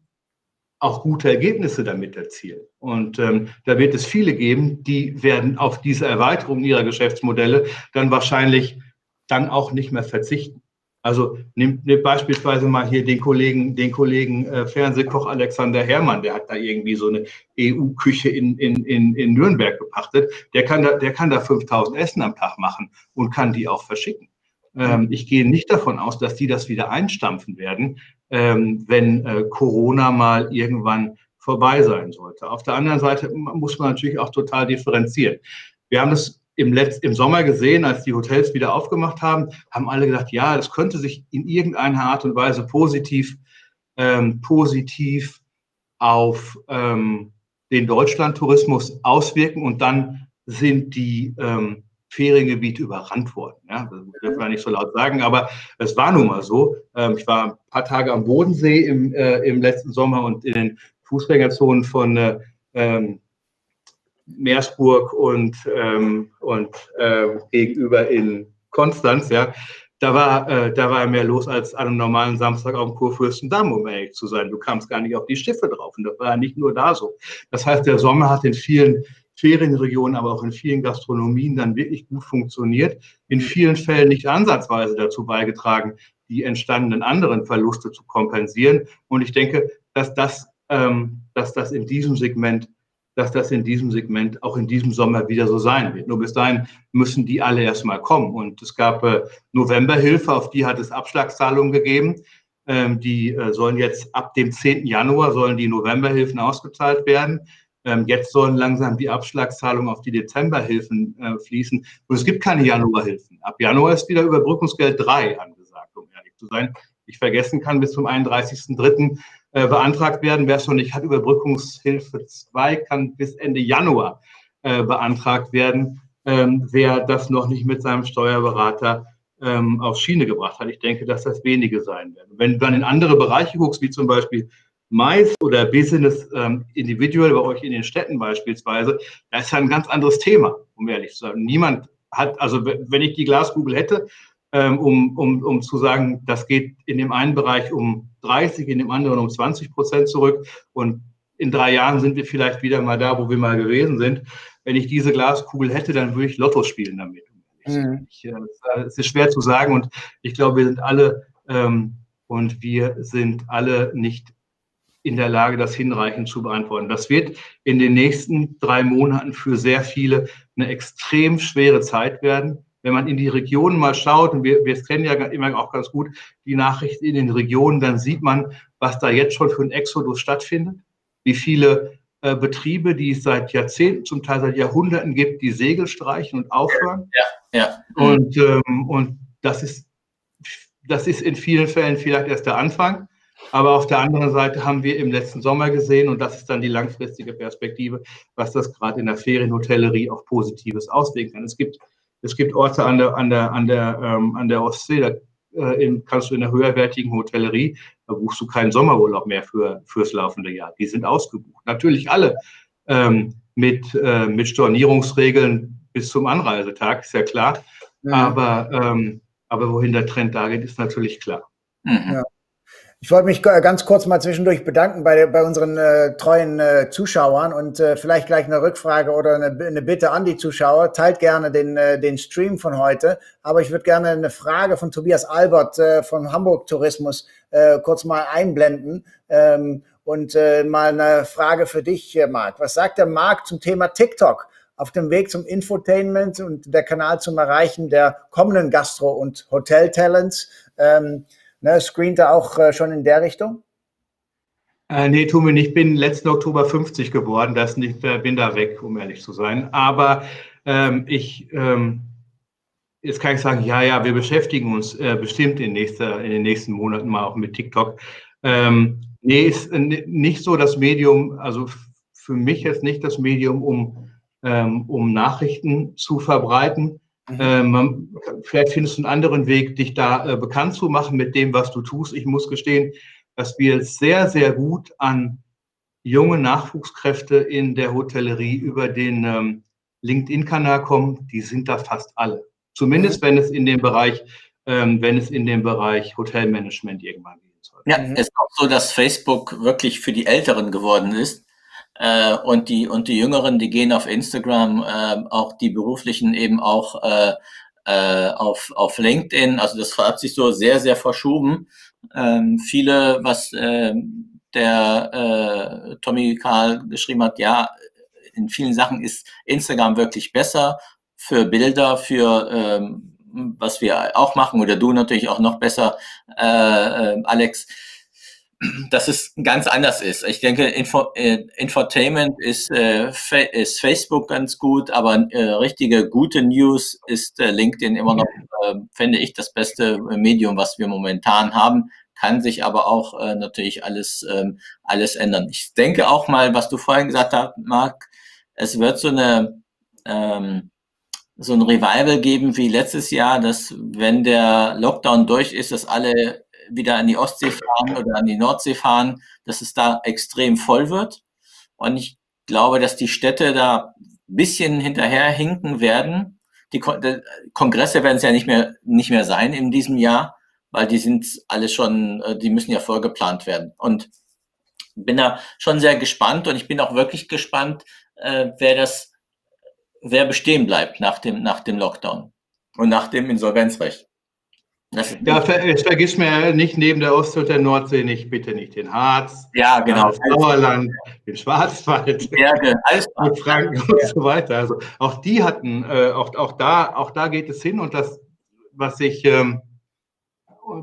auch gute Ergebnisse damit erzielen. Und ähm, da wird es viele geben, die werden auf diese Erweiterung ihrer Geschäftsmodelle dann wahrscheinlich dann auch nicht mehr verzichten. Also nimmt, nimmt beispielsweise mal hier den Kollegen, den Kollegen äh, Fernsehkoch Alexander Herrmann, der hat da irgendwie so eine EU-Küche in, in, in, in Nürnberg gepachtet. Der kann da, der kann da 5000 Essen am Tag machen und kann die auch verschicken. Ähm, ich gehe nicht davon aus, dass die das wieder einstampfen werden, ähm, wenn äh, Corona mal irgendwann vorbei sein sollte. Auf der anderen Seite muss man natürlich auch total differenzieren. Wir haben das im, Letz-, im Sommer gesehen, als die Hotels wieder aufgemacht haben, haben alle gedacht, ja, das könnte sich in irgendeiner Art und Weise positiv, ähm, positiv auf, ähm, den Deutschlandtourismus auswirken und dann sind die ähm, Feriengebiete überrannt worden. Ja, das dürfen wir nicht so laut sagen, aber es war nun mal so. Ähm, ich war ein paar Tage am Bodensee im, äh, im letzten Sommer und in den Fußgängerzonen von äh, ähm, Meersburg und, ähm, und äh, gegenüber in Konstanz, ja, da war, äh, da war mehr los als an einem normalen Samstag auf dem Kurfürstendamm, um ehrlich zu sein. Du kamst gar nicht auf die Schiffe drauf. Und das war ja nicht nur da so. Das heißt, der Sommer hat in vielen Ferienregionen, aber auch in vielen Gastronomien dann wirklich gut funktioniert. In vielen Fällen nicht ansatzweise dazu beigetragen, die entstandenen anderen Verluste zu kompensieren. Und ich denke, dass das, ähm, dass das in diesem Segment dass das in diesem Segment auch in diesem Sommer wieder so sein wird. Nur bis dahin müssen die alle erstmal kommen. Und es gab äh, Novemberhilfe, auf die hat es Abschlagszahlungen gegeben. Ähm, die äh, sollen jetzt ab dem 10. Januar sollen die Novemberhilfen ausgezahlt werden. Ähm, jetzt sollen langsam die Abschlagszahlungen auf die Dezemberhilfen äh, fließen. Und es gibt keine Januarhilfen. Ab Januar ist wieder Überbrückungsgeld 3 angesagt, um ehrlich zu sein. Ich vergessen kann, bis zum 31.03 äh, beantragt werden. Wer noch nicht hat, Überbrückungshilfe 2 kann bis Ende Januar äh, beantragt werden. Ähm, wer das noch nicht mit seinem Steuerberater ähm, auf Schiene gebracht hat. Ich denke, dass das wenige sein werden. Wenn du dann in andere Bereiche guckst, wie zum Beispiel Mais oder Business ähm, Individual bei euch in den Städten beispielsweise, da ist ja ein ganz anderes Thema, um ehrlich zu sein. Niemand hat, also wenn ich die Glaskugel hätte, um, um, um zu sagen, das geht in dem einen Bereich um 30, in dem anderen um 20 Prozent zurück und in drei Jahren sind wir vielleicht wieder mal da, wo wir mal gewesen sind. Wenn ich diese Glaskugel hätte, dann würde ich Lotto spielen damit. Mhm. Ich, äh, es ist schwer zu sagen und ich glaube, wir sind alle ähm, und wir sind alle nicht in der Lage, das hinreichend zu beantworten. Das wird in den nächsten drei Monaten für sehr viele eine extrem schwere Zeit werden wenn man in die Regionen mal schaut, und wir, wir kennen ja immer auch ganz gut die Nachrichten in den Regionen, dann sieht man, was da jetzt schon für ein Exodus stattfindet, wie viele äh, Betriebe, die es seit Jahrzehnten, zum Teil seit Jahrhunderten gibt, die Segel streichen und aufhören.
Ja, ja.
Und, ähm, und das, ist, das ist in vielen Fällen vielleicht erst der Anfang. Aber auf der anderen Seite haben wir im letzten Sommer gesehen, und das ist dann die langfristige Perspektive, was das gerade in der Ferienhotellerie auch Positives auswirken kann. Es gibt es gibt Orte an der, an der, an der, ähm, an der Ostsee, da äh, in, kannst du in der höherwertigen Hotellerie, da buchst du keinen Sommerurlaub mehr für, fürs laufende Jahr. Die sind ausgebucht. Natürlich alle ähm, mit, äh, mit Stornierungsregeln bis zum Anreisetag, ist ja klar. Mhm. Aber, ähm, aber wohin der Trend da geht, ist natürlich klar.
Ja. Ich wollte mich ganz kurz mal zwischendurch bedanken bei, bei unseren äh, treuen äh, Zuschauern und äh, vielleicht gleich eine Rückfrage oder eine, eine, Bitte an die Zuschauer. Teilt gerne den, äh, den Stream von heute. Aber ich würde gerne eine Frage von Tobias Albert äh, von Hamburg Tourismus äh, kurz mal einblenden. Ähm, und mal eine Frage für dich, Marc. Was sagt der Marc zum Thema TikTok? Auf dem Weg zum Infotainment und der Kanal zum Erreichen der kommenden Gastro- und Hotel-Talents. Ähm, Ne, screent er auch äh, schon in der Richtung?
Äh, nee, tun wir nicht. Ich bin letzten Oktober 50 geworden. Das nicht, äh, bin da weg, um ehrlich zu sein. Aber ähm, ich, ähm, jetzt kann ich sagen, ja, ja, wir beschäftigen uns äh, bestimmt in, nächster, in den nächsten Monaten mal auch mit TikTok. Ähm, nee, ist nicht so das Medium, also für mich ist nicht das Medium, um, ähm, um Nachrichten zu verbreiten. Mhm. Ähm, vielleicht findest du einen anderen Weg, dich da äh, bekannt zu machen mit dem, was du tust. Ich muss gestehen, dass wir sehr, sehr gut an junge Nachwuchskräfte in der Hotellerie über den ähm, LinkedIn-Kanal kommen. Die sind da fast alle. Zumindest mhm. wenn es in dem Bereich, ähm, wenn es in dem Bereich Hotelmanagement irgendwann gehen soll.
Ja, es ist auch so, dass Facebook wirklich für die Älteren geworden ist. Äh, und die und die Jüngeren, die gehen auf Instagram, äh, auch die beruflichen eben auch äh, äh, auf auf LinkedIn. Also das hat sich so sehr sehr verschoben. Ähm, viele, was äh, der äh, Tommy Karl geschrieben hat, ja, in vielen Sachen ist Instagram wirklich besser für Bilder, für ähm, was wir auch machen oder du natürlich auch noch besser, äh, äh, Alex dass es ganz anders ist. Ich denke, Info, äh, Infotainment ist, äh, ist Facebook ganz gut, aber äh, richtige gute News ist äh, LinkedIn immer noch, äh, fände ich, das beste Medium, was wir momentan haben. kann sich aber auch äh, natürlich alles, ähm, alles ändern. Ich denke auch mal, was du vorhin gesagt hast, Marc, es wird so eine, ähm, so ein Revival geben wie letztes Jahr, dass wenn der Lockdown durch ist, dass alle wieder an die Ostsee fahren oder an die Nordsee fahren, dass es da extrem voll wird. Und ich glaube, dass die Städte da ein bisschen hinterherhinken werden. Die Kongresse werden es ja nicht mehr, nicht mehr sein in diesem Jahr, weil die sind alle schon, äh, die müssen ja vorgeplant werden. Und bin da schon sehr gespannt und ich bin auch wirklich gespannt, äh, wer das, wer bestehen bleibt nach dem, nach dem Lockdown und nach dem Insolvenzrecht.
Ja, ver jetzt vergiss mir nicht neben der Ost- und der Nordsee nicht, bitte nicht den Harz,
ja, genau.
das Sauerland, den Schwarzwald,
Berge,
und Franken ja. und so weiter. Also auch die hatten, äh, auch, auch, da, auch da geht es hin und das, was ich, ähm,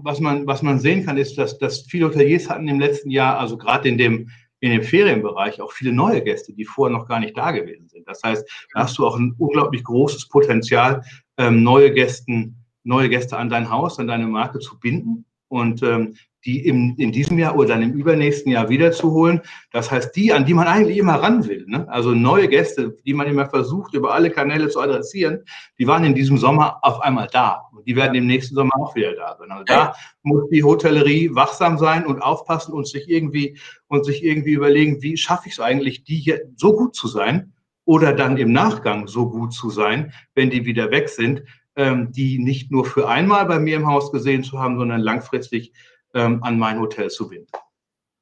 was man, was man sehen kann, ist, dass, dass viele Hoteliers hatten im letzten Jahr, also gerade in dem, in dem Ferienbereich auch viele neue Gäste, die vorher noch gar nicht da gewesen sind. Das heißt, da hast du auch ein unglaublich großes Potenzial, ähm, neue Gästen neue Gäste an dein Haus, an deine Marke zu binden und ähm, die im, in diesem Jahr oder dann im übernächsten Jahr wiederzuholen. Das heißt, die, an die man eigentlich immer ran will, ne? also neue Gäste, die man immer versucht, über alle Kanäle zu adressieren, die waren in diesem Sommer auf einmal da. Und die werden im nächsten Sommer auch wieder da sein. Also da muss die Hotellerie wachsam sein und aufpassen und sich irgendwie, und sich irgendwie überlegen, wie schaffe ich es eigentlich, die hier so gut zu sein, oder dann im Nachgang so gut zu sein, wenn die wieder weg sind, die nicht nur für einmal bei mir im Haus gesehen zu haben, sondern langfristig ähm, an mein Hotel zu binden.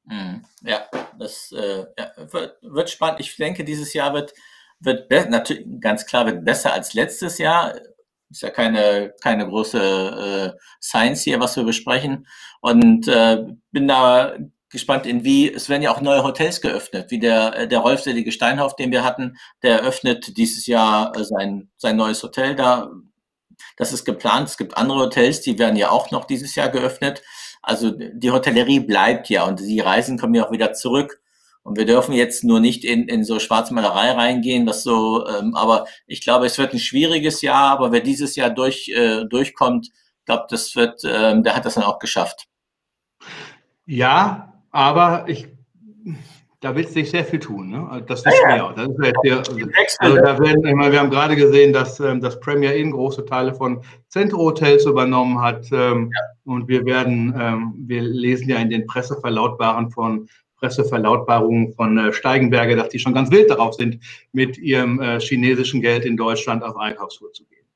Mhm. Ja, das äh, wird, wird, spannend. Ich denke, dieses Jahr wird, wird natürlich ganz klar wird besser als letztes Jahr. Ist ja keine, keine große äh, Science hier, was wir besprechen. Und äh, bin da gespannt, in wie, es werden ja auch neue Hotels geöffnet, wie der, äh, der Rolfselige Steinhoff, den wir hatten, der eröffnet dieses Jahr äh, sein, sein neues Hotel da das ist geplant. Es gibt andere Hotels, die werden ja auch noch dieses Jahr geöffnet. Also die Hotellerie bleibt ja und die Reisen kommen ja auch wieder zurück. Und wir dürfen jetzt nur nicht in, in so Schwarzmalerei reingehen, was so, ähm, aber ich glaube, es wird ein schwieriges Jahr, aber wer dieses Jahr durch, äh, durchkommt, glaube, das wird, ähm, der hat das dann auch geschafft.
Ja, aber ich da wird sich sehr viel tun. Ne? Das wissen ja, wir auch. Das ist ja also da werden, ich meine, wir haben gerade gesehen, dass ähm, das Premier Inn große Teile von Centro Hotels übernommen hat. Ähm, ja. Und wir werden, ähm, wir lesen ja in den Presseverlautbaren von Presseverlautbarungen von äh, Steigenberger, dass die schon ganz wild darauf sind, mit ihrem äh, chinesischen Geld in Deutschland auf Einkaufstour zu gehen.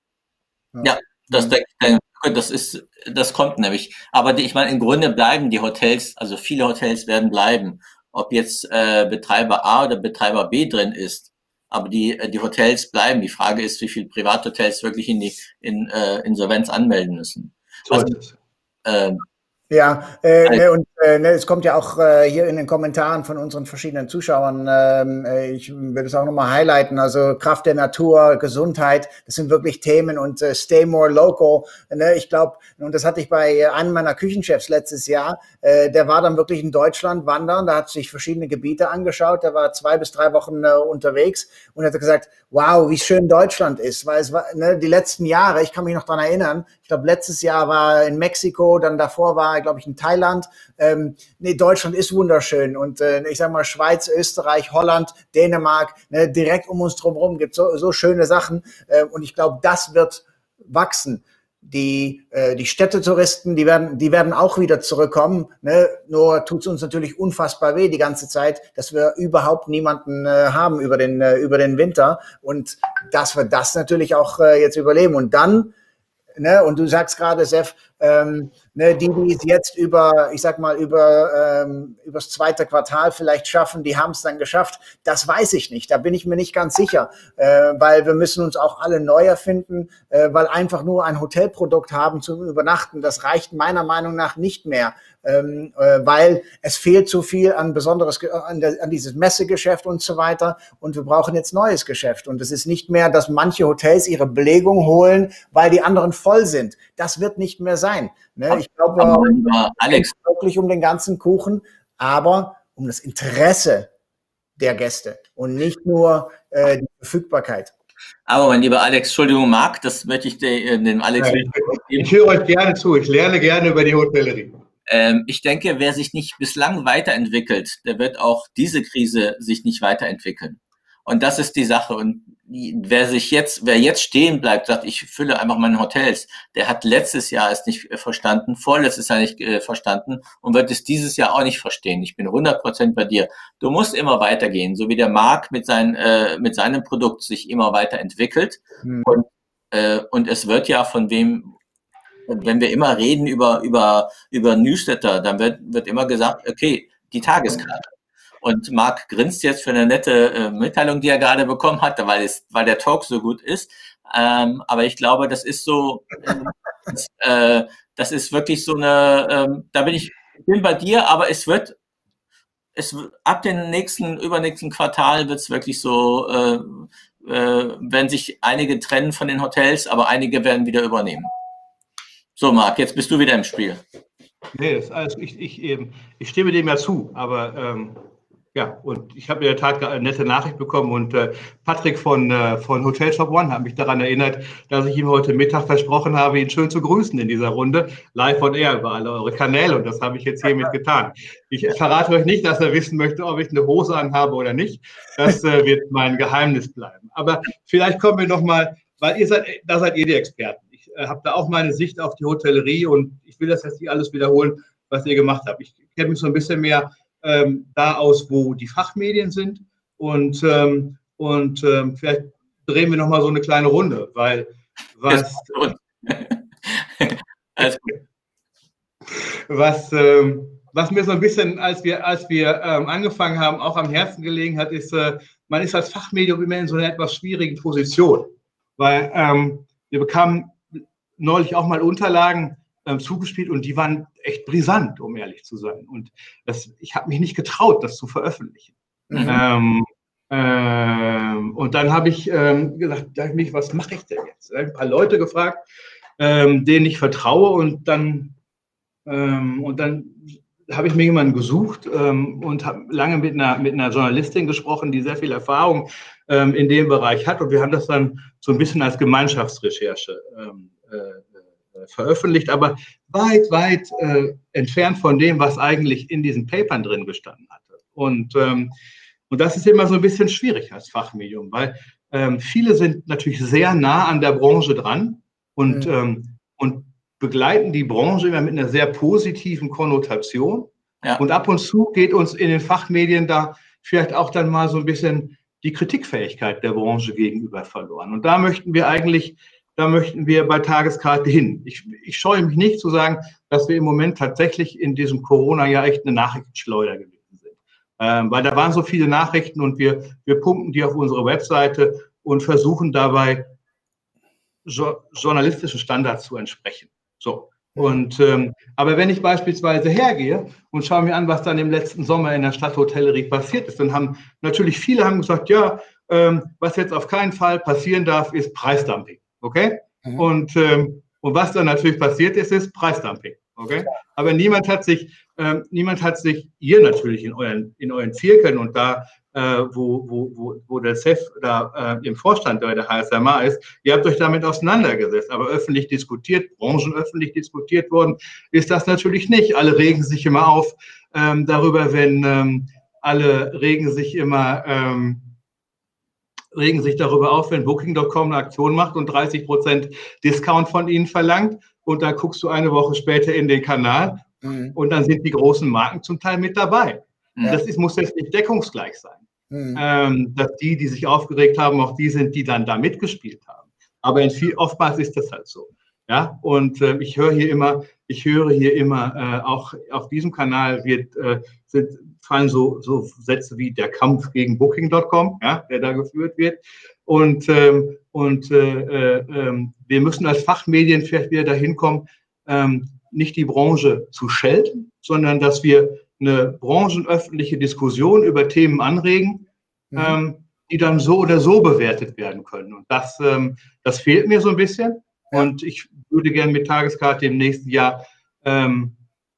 Ja, das denke ich. Das ist, das kommt nämlich. Aber die, ich meine, im Grunde bleiben die Hotels, also viele Hotels werden bleiben ob jetzt äh, Betreiber A oder Betreiber B drin ist. Aber die, äh, die Hotels bleiben. Die Frage ist, wie viele Privathotels wirklich in die in, äh, Insolvenz anmelden müssen. So Was,
äh, ja, äh, ne, und äh, ne, es kommt ja auch äh, hier in den Kommentaren von unseren verschiedenen Zuschauern, ähm, äh, ich würde es auch nochmal highlighten, also Kraft der Natur, Gesundheit, das sind wirklich Themen und äh, Stay More Local. Ne, ich glaube, und das hatte ich bei einem meiner Küchenchefs letztes Jahr, äh, der war dann wirklich in Deutschland wandern, da hat sich verschiedene Gebiete angeschaut, der war zwei bis drei Wochen äh, unterwegs und hat gesagt, wow, wie schön Deutschland ist, weil es war ne, die letzten Jahre, ich kann mich noch dran erinnern, ich glaube letztes Jahr war in Mexiko, dann davor war glaube ich, in Thailand. Ähm, nee, Deutschland ist wunderschön. Und äh, ich sage mal, Schweiz, Österreich, Holland, Dänemark, ne, direkt um uns drumherum gibt so, so schöne Sachen. Äh, und ich glaube, das wird wachsen. Die, äh, die Städtetouristen, die werden, die werden auch wieder zurückkommen. Ne? Nur tut es uns natürlich unfassbar weh die ganze Zeit, dass wir überhaupt niemanden äh, haben über den, äh, über den Winter. Und dass wir das natürlich auch äh, jetzt überleben. Und dann, ne, und du sagst gerade, Sef, ähm, Ne, die, die es jetzt über, ich sag mal, über ähm, übers zweite Quartal vielleicht schaffen, die haben es dann geschafft. Das weiß ich nicht. Da bin ich mir nicht ganz sicher, äh, weil wir müssen uns auch alle neu erfinden, äh, weil einfach nur ein Hotelprodukt haben zum Übernachten, das reicht meiner Meinung nach nicht mehr, ähm, äh, weil es fehlt zu viel an besonderes, an, der, an dieses Messegeschäft und so weiter. Und wir brauchen jetzt neues Geschäft. Und es ist nicht mehr, dass manche Hotels ihre Belegung holen, weil die anderen voll sind. Das wird nicht mehr sein. Ne? Ich glaube, Alex wirklich um den ganzen Kuchen, aber um das Interesse der Gäste und nicht nur äh, die Verfügbarkeit.
Aber mein lieber Alex, Entschuldigung, Marc, das möchte ich äh, dem Alex. Ja,
ich, ich höre euch gerne zu. Ich lerne gerne über die Hotellerie.
Ähm, ich denke, wer sich nicht bislang weiterentwickelt, der wird auch diese Krise sich nicht weiterentwickeln. Und das ist die Sache. Und wer sich jetzt, wer jetzt stehen bleibt, sagt, ich fülle einfach meine Hotels, der hat letztes Jahr es nicht äh, verstanden, vorletztes Jahr nicht äh, verstanden und wird es dieses Jahr auch nicht verstehen. Ich bin 100 Prozent bei dir. Du musst immer weitergehen, so wie der Markt mit, sein, äh, mit seinem Produkt sich immer weiterentwickelt. Mhm. Und, äh, und es wird ja von wem, wenn wir immer reden über, über, über Newsletter, dann wird, wird immer gesagt, okay, die Tageskarte. Und Marc grinst jetzt für eine nette äh, Mitteilung, die er gerade bekommen hat, weil, es, weil der Talk so gut ist. Ähm, aber ich glaube, das ist so, das, äh, das ist wirklich so eine, ähm, da bin ich bin bei dir, aber es wird, es ab dem nächsten, übernächsten Quartal wird es wirklich so, äh, äh, werden sich einige trennen von den Hotels, aber einige werden wieder übernehmen. So, Marc, jetzt bist du wieder im Spiel.
Nee, also ich, ich, eben, ich stimme dem ja zu, aber ähm, ja, und ich habe in der Tat eine nette Nachricht bekommen und äh, Patrick von, äh, von Hotel Shop One hat mich daran erinnert, dass ich ihm heute Mittag versprochen habe, ihn schön zu grüßen in dieser Runde, live on air über alle eure Kanäle und das habe ich jetzt hiermit getan. Ich verrate euch nicht, dass er wissen möchte, ob ich eine Hose anhabe oder nicht. Das äh, wird mein Geheimnis bleiben. Aber vielleicht kommen wir nochmal, weil ihr seid, da seid ihr die Experten. Äh, habe da auch meine Sicht auf die Hotellerie und ich will das jetzt nicht alles wiederholen, was ihr gemacht habt. Ich kenne mich so ein bisschen mehr ähm, da aus, wo die Fachmedien sind. Und, ähm, und ähm, vielleicht drehen wir nochmal so eine kleine Runde, weil was, was, ähm, was mir so ein bisschen, als wir, als wir ähm, angefangen haben, auch am Herzen gelegen hat, ist, äh, man ist als Fachmedium immer in so einer etwas schwierigen Position, weil ähm, wir bekamen neulich auch mal Unterlagen ähm, zugespielt und die waren echt brisant, um ehrlich zu sein. Und das, ich habe mich nicht getraut, das zu veröffentlichen. Mhm. Ähm, ähm, und dann habe ich ähm, gesagt, mich, was mache ich denn jetzt? Ein paar Leute gefragt, ähm, denen ich vertraue und dann, ähm, und dann habe ich mir jemanden gesucht ähm, und habe lange mit einer, mit einer Journalistin gesprochen, die sehr viel Erfahrung ähm, in dem Bereich hat. Und wir haben das dann so ein bisschen als Gemeinschaftsrecherche äh, äh, veröffentlicht, aber weit, weit äh, entfernt von dem, was eigentlich in diesen Papern drin gestanden hatte. Und, ähm, und das ist immer so ein bisschen schwierig als Fachmedium, weil ähm, viele sind natürlich sehr nah an der Branche dran und, mhm. ähm, und begleiten die Branche immer mit einer sehr positiven Konnotation. Ja. Und ab und zu geht uns in den Fachmedien da vielleicht auch dann mal so ein bisschen die Kritikfähigkeit der Branche gegenüber verloren. Und da möchten wir eigentlich da möchten wir bei Tageskarte hin. Ich, ich scheue mich nicht zu sagen, dass wir im Moment tatsächlich in diesem Corona-Jahr echt eine Nachrichtenschleuder gewesen sind. Ähm, weil da waren so viele Nachrichten und wir, wir pumpen die auf unsere Webseite und versuchen dabei jo journalistischen Standards zu entsprechen. So. Und, ähm, aber wenn ich beispielsweise hergehe und schaue mir an, was dann im letzten Sommer in der Stadthotellerie passiert ist, dann haben natürlich viele haben gesagt, ja, ähm, was jetzt auf keinen Fall passieren darf, ist Preisdumping. Okay? Mhm. Und, ähm, und was dann natürlich passiert ist, ist Preisdumping. Okay? Aber niemand hat sich, ähm, niemand hat sich, ihr natürlich in euren, in euren Zirkeln und da, äh, wo, wo, wo, wo der CEF da äh, im Vorstand bei der HSMA ist, ihr habt euch damit auseinandergesetzt, aber öffentlich diskutiert, branchenöffentlich diskutiert worden, ist das natürlich nicht. Alle regen sich immer auf ähm, darüber, wenn ähm, alle regen sich immer ähm, regen sich darüber auf, wenn Booking.com eine Aktion macht und 30 Prozent Discount von ihnen verlangt. Und dann guckst du eine Woche später in den Kanal mhm. und dann sind die großen Marken zum Teil mit dabei. Ja. Das ist, muss jetzt nicht deckungsgleich sein. Mhm. Ähm, dass die, die sich aufgeregt haben, auch die sind, die dann da mitgespielt haben. Aber in viel, oftmals ist das halt so. Ja, und äh, ich höre hier immer, ich höre hier immer, äh, auch auf diesem Kanal wird, äh, sind, fallen so, so Sätze wie der Kampf gegen Booking.com, ja, der da geführt wird. Und, ähm, und äh, äh, ähm, wir müssen als Fachmedien vielleicht wieder dahin kommen, ähm, nicht die Branche zu schelten, sondern dass wir eine branchenöffentliche Diskussion über Themen anregen, mhm. ähm, die dann so oder so bewertet werden können. Und das, ähm, das fehlt mir so ein bisschen. Und ich würde gerne mit Tageskarte im nächsten Jahr ähm,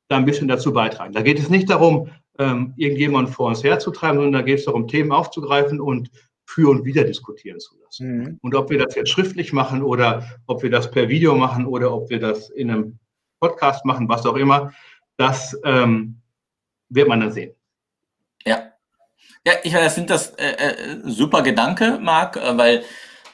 da ein bisschen dazu beitragen. Da geht es nicht darum, ähm, irgendjemanden vor uns herzutreiben, sondern da geht es darum, Themen aufzugreifen und für und wieder diskutieren zu lassen. Mhm. Und ob wir das jetzt schriftlich machen oder ob wir das per Video machen oder ob wir das in einem Podcast machen, was auch immer, das ähm, wird man dann sehen.
Ja. Ja, ich meine, das sind das äh, äh, super Gedanke, Marc, äh, weil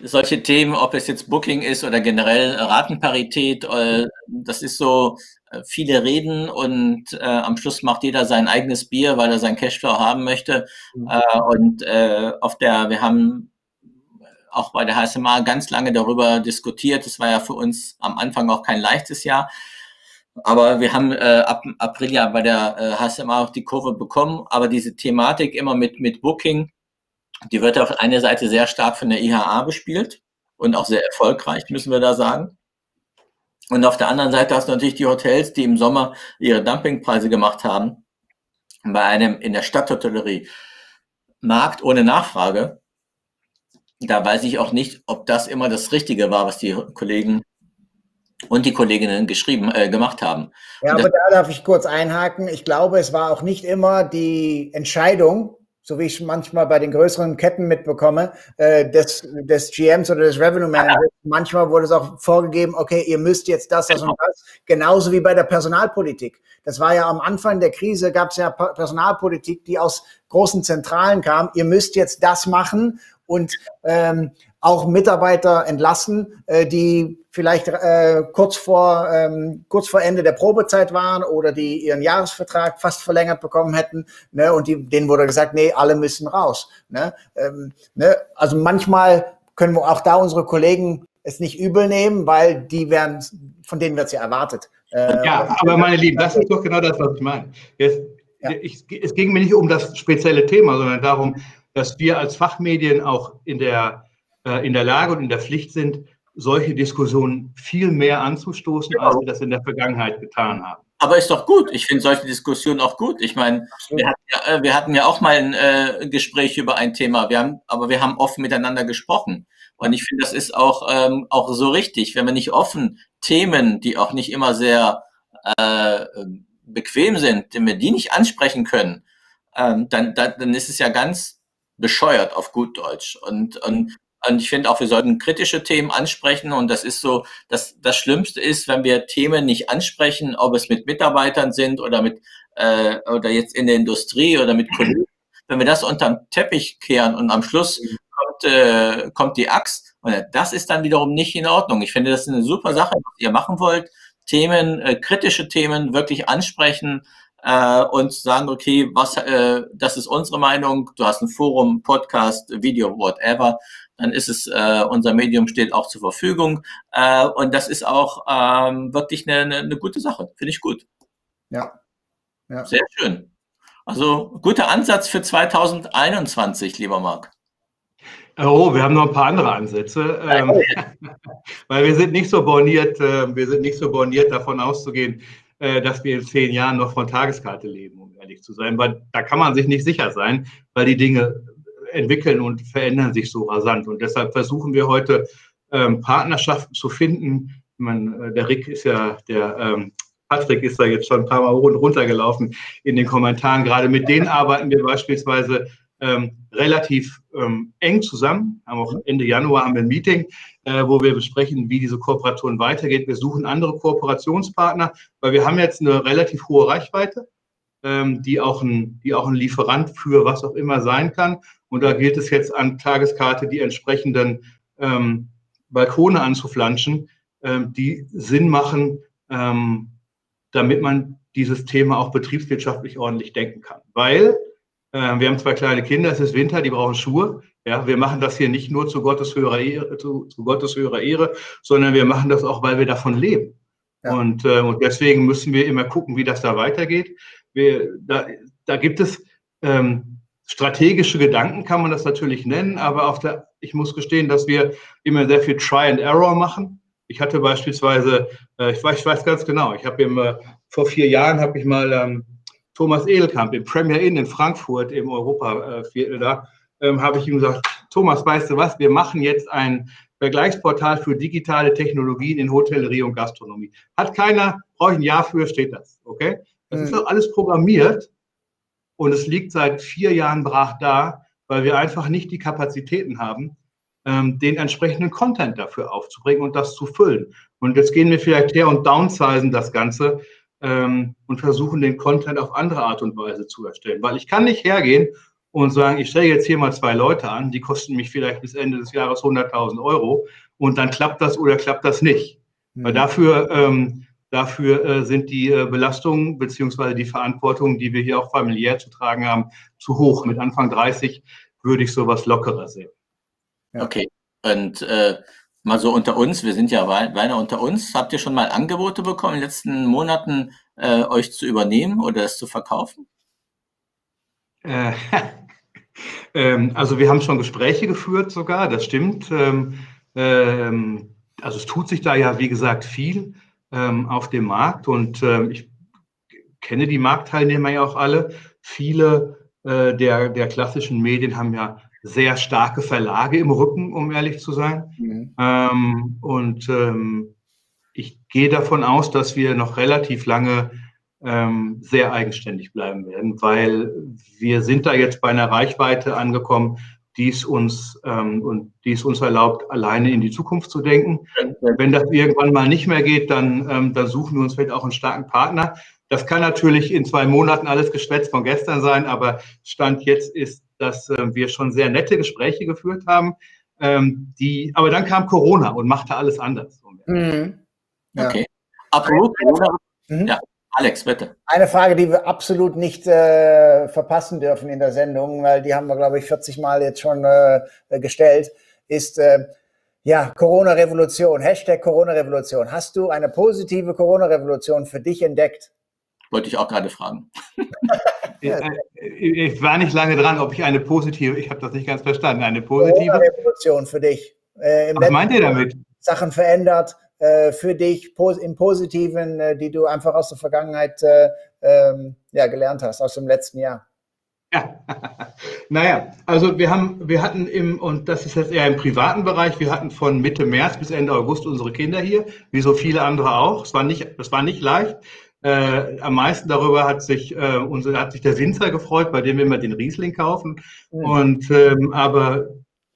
solche Themen, ob es jetzt Booking ist oder generell Ratenparität, äh, das ist so, äh, viele reden und äh, am Schluss macht jeder sein eigenes Bier, weil er sein Cashflow haben möchte. Mhm. Äh, und äh, auf der, wir haben auch bei der HSMA ganz lange darüber diskutiert. Das war ja für uns am Anfang auch kein leichtes Jahr. Aber wir haben äh, ab April ja bei der äh, HSMA auch die Kurve bekommen. Aber diese Thematik immer mit, mit Booking, die wird auf einer Seite sehr stark von der IHA bespielt und auch sehr erfolgreich, müssen wir da sagen. Und auf der anderen Seite hast du natürlich die Hotels, die im Sommer ihre Dumpingpreise gemacht haben. Bei einem in der Stadthotellerie Markt ohne Nachfrage. Da weiß ich auch nicht, ob das immer das Richtige war, was die Kollegen und die Kolleginnen geschrieben, äh, gemacht haben.
Ja, aber da darf ich kurz einhaken. Ich glaube, es war auch nicht immer die Entscheidung, so wie ich manchmal bei den größeren Ketten mitbekomme, äh, des, des GMs oder des Revenue Managers. Manchmal wurde es auch vorgegeben, okay, ihr müsst jetzt das, das und das. Genauso wie bei der Personalpolitik. Das war ja am Anfang der Krise, gab es ja Personalpolitik, die aus großen Zentralen kam. Ihr müsst jetzt das machen und ähm, auch Mitarbeiter entlassen, äh, die vielleicht äh, kurz vor ähm, kurz vor Ende der Probezeit waren oder die ihren Jahresvertrag fast verlängert bekommen hätten, ne, und die, denen wurde gesagt, nee, alle müssen raus. Ne? Ähm, ne? Also manchmal können wir auch da unsere Kollegen es nicht übel nehmen, weil die werden, von denen wird es ja erwartet.
Äh, ja, aber meine Lieben, das ist doch genau das, was ich meine. Jetzt, ja. ich, es ging mir nicht um das spezielle Thema, sondern darum, dass wir als Fachmedien auch in der in der Lage und in der Pflicht sind, solche Diskussionen viel mehr anzustoßen, genau. als wir das in der Vergangenheit getan haben.
Aber ist doch gut. Ich finde solche Diskussionen auch gut. Ich meine, wir hatten ja, äh, wir hatten ja auch mal ein äh, Gespräch über ein Thema. Wir haben, aber wir haben offen miteinander gesprochen. Und ich finde, das ist auch, ähm, auch so richtig. Wenn wir nicht offen Themen, die auch nicht immer sehr äh, bequem sind, wenn wir die nicht ansprechen können, ähm, dann, dann, dann ist es ja ganz bescheuert auf gut Deutsch. Und, und und ich finde auch, wir sollten kritische Themen ansprechen. Und das ist so, das, das Schlimmste ist, wenn wir Themen nicht ansprechen, ob es mit Mitarbeitern sind oder mit, äh, oder jetzt in der Industrie oder mit Kollegen. Wenn wir das unterm Teppich kehren und am Schluss kommt, äh, kommt die Axt, und das ist dann wiederum nicht in Ordnung. Ich finde, das ist eine super Sache, was ihr machen wollt. Themen, äh, kritische Themen wirklich ansprechen, äh, und sagen, okay, was, äh, das ist unsere Meinung, du hast ein Forum, Podcast, Video, whatever dann ist es, äh, unser Medium steht auch zur Verfügung. Äh, und das ist auch ähm, wirklich eine, eine, eine gute Sache. Finde ich gut.
Ja.
ja. Sehr schön. Also guter Ansatz für 2021, lieber Marc.
Oh, wir haben noch ein paar andere Ansätze, ähm, weil wir sind nicht so borniert, äh, wir sind nicht so borniert davon auszugehen, äh, dass wir in zehn Jahren noch von Tageskarte leben, um ehrlich zu sein, weil da kann man sich nicht sicher sein, weil die Dinge entwickeln und verändern sich so rasant. Und deshalb versuchen wir heute ähm, Partnerschaften zu finden. Man, äh, der Rick ist ja, der ähm, Patrick ist da jetzt schon ein paar Mal runtergelaufen in den Kommentaren. Gerade mit denen arbeiten wir beispielsweise ähm, relativ ähm, eng zusammen. Haben auch Ende Januar haben wir ein Meeting, äh, wo wir besprechen, wie diese Kooperation weitergeht. Wir suchen andere Kooperationspartner, weil wir haben jetzt eine relativ hohe Reichweite, ähm, die, auch ein, die auch ein Lieferant für was auch immer sein kann. Und da gilt es jetzt an Tageskarte die entsprechenden ähm, Balkone anzuflanschen, ähm, die Sinn machen, ähm, damit man dieses Thema auch betriebswirtschaftlich ordentlich denken kann. Weil äh, wir haben zwei kleine Kinder, es ist Winter, die brauchen Schuhe. Ja, wir machen das hier nicht nur zu Gottes höherer Ehre, zu, zu Gottes höherer Ehre, sondern wir machen das auch, weil wir davon leben. Ja. Und, äh, und deswegen müssen wir immer gucken, wie das da weitergeht. Wir, da, da gibt es ähm, strategische Gedanken kann man das natürlich nennen, aber auf der, ich muss gestehen, dass wir immer sehr viel Try and Error machen. Ich hatte beispielsweise, äh, ich, weiß, ich weiß ganz genau, ich habe äh, vor vier Jahren habe ich mal ähm, Thomas Edelkamp im Premier Inn in Frankfurt im Europaviertel äh, da, ähm, habe ich ihm gesagt, Thomas, weißt du was, wir machen jetzt ein Vergleichsportal für digitale Technologien in Hotellerie und Gastronomie. Hat keiner, brauche ich ein Jahr für, steht das, okay? Das mhm. ist doch alles programmiert und es liegt seit vier Jahren brach da, weil wir einfach nicht die Kapazitäten haben, ähm, den entsprechenden Content dafür aufzubringen und das zu füllen. Und jetzt gehen wir vielleicht her und downsizen das Ganze. ähm, und versuchen, den Content auf andere Art und Weise zu erstellen. Weil ich kann nicht hergehen und sagen, ich stelle jetzt hier mal zwei Leute an, die kosten mich vielleicht bis Ende des Jahres 100.000 Euro und dann klappt das oder klappt das nicht. Mhm. Weil dafür, ähm, dafür äh, sind die äh, Belastungen beziehungsweise die Verantwortung, die wir hier auch familiär zu tragen haben, zu hoch. Mit Anfang 30 würde ich sowas lockerer sehen.
Ja. Okay. Und äh, mal so unter uns, wir sind ja beinahe unter uns. Habt ihr schon mal Angebote bekommen in den letzten Monaten, äh, euch zu übernehmen oder es zu verkaufen?
Äh, ähm, also wir haben schon Gespräche geführt sogar, das stimmt. Ähm, ähm, also es tut sich da ja, wie gesagt, viel ähm, auf dem Markt und ähm, ich kenne die Marktteilnehmer ja auch alle. Viele äh, der, der klassischen Medien haben ja sehr starke Verlage im Rücken, um ehrlich zu sein. Mhm. Ähm, und ähm, ich gehe davon aus, dass wir noch relativ lange ähm, sehr eigenständig bleiben werden, weil wir sind da jetzt bei einer Reichweite angekommen, die es uns ähm, und die es uns erlaubt, alleine in die Zukunft zu denken. Wenn das irgendwann mal nicht mehr geht, dann, ähm, dann suchen wir uns vielleicht auch einen starken Partner. Das kann natürlich in zwei Monaten alles Geschwätz von gestern sein, aber Stand jetzt ist, dass äh, wir schon sehr nette Gespräche geführt haben. Ähm, die, aber dann kam Corona und machte alles anders.
Mhm. Ja. Okay. Apropos Corona. Mhm. Ja. Alex, bitte.
Eine Frage, die wir absolut nicht äh, verpassen dürfen in der Sendung, weil die haben wir, glaube ich, 40 Mal jetzt schon äh, gestellt, ist äh, ja Corona-Revolution, Hashtag Corona-Revolution. Hast du eine positive Corona-Revolution für dich entdeckt?
Wollte ich auch gerade fragen.
ich, ich, war nicht lange dran, ob ich eine positive, ich habe das nicht ganz verstanden, eine positive.
Corona-Revolution für dich.
Äh, Was meint ihr damit?
Sachen verändert, äh, für dich im Positiven, äh, die du einfach aus der Vergangenheit äh, ähm, ja, gelernt hast, aus dem letzten Jahr?
Ja, naja, also wir haben, wir hatten im, und das ist jetzt eher im privaten Bereich, wir hatten von Mitte März bis Ende August unsere Kinder hier, wie so viele andere auch. Es war nicht, es war nicht leicht. Äh, am meisten darüber hat sich, äh, unser, hat sich der Winzer gefreut, bei dem wir immer den Riesling kaufen. Mhm. Und ähm, aber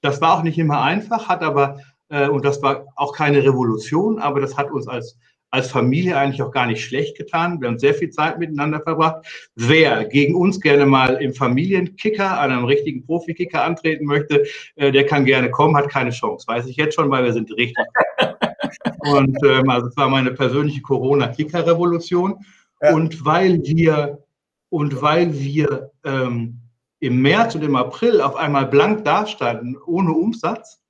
das war auch nicht immer einfach, hat aber äh, und das war auch keine Revolution, aber das hat uns als, als Familie eigentlich auch gar nicht schlecht getan. Wir haben sehr viel Zeit miteinander verbracht. Wer gegen uns gerne mal im Familienkicker, an einem richtigen Profikicker antreten möchte, äh, der kann gerne kommen, hat keine Chance. Weiß ich jetzt schon, weil wir sind richtig. und ähm, also es war meine persönliche Corona-Kicker-Revolution. Ja. Und weil wir, und weil wir ähm, im März und im April auf einmal blank dastanden, ohne Umsatz,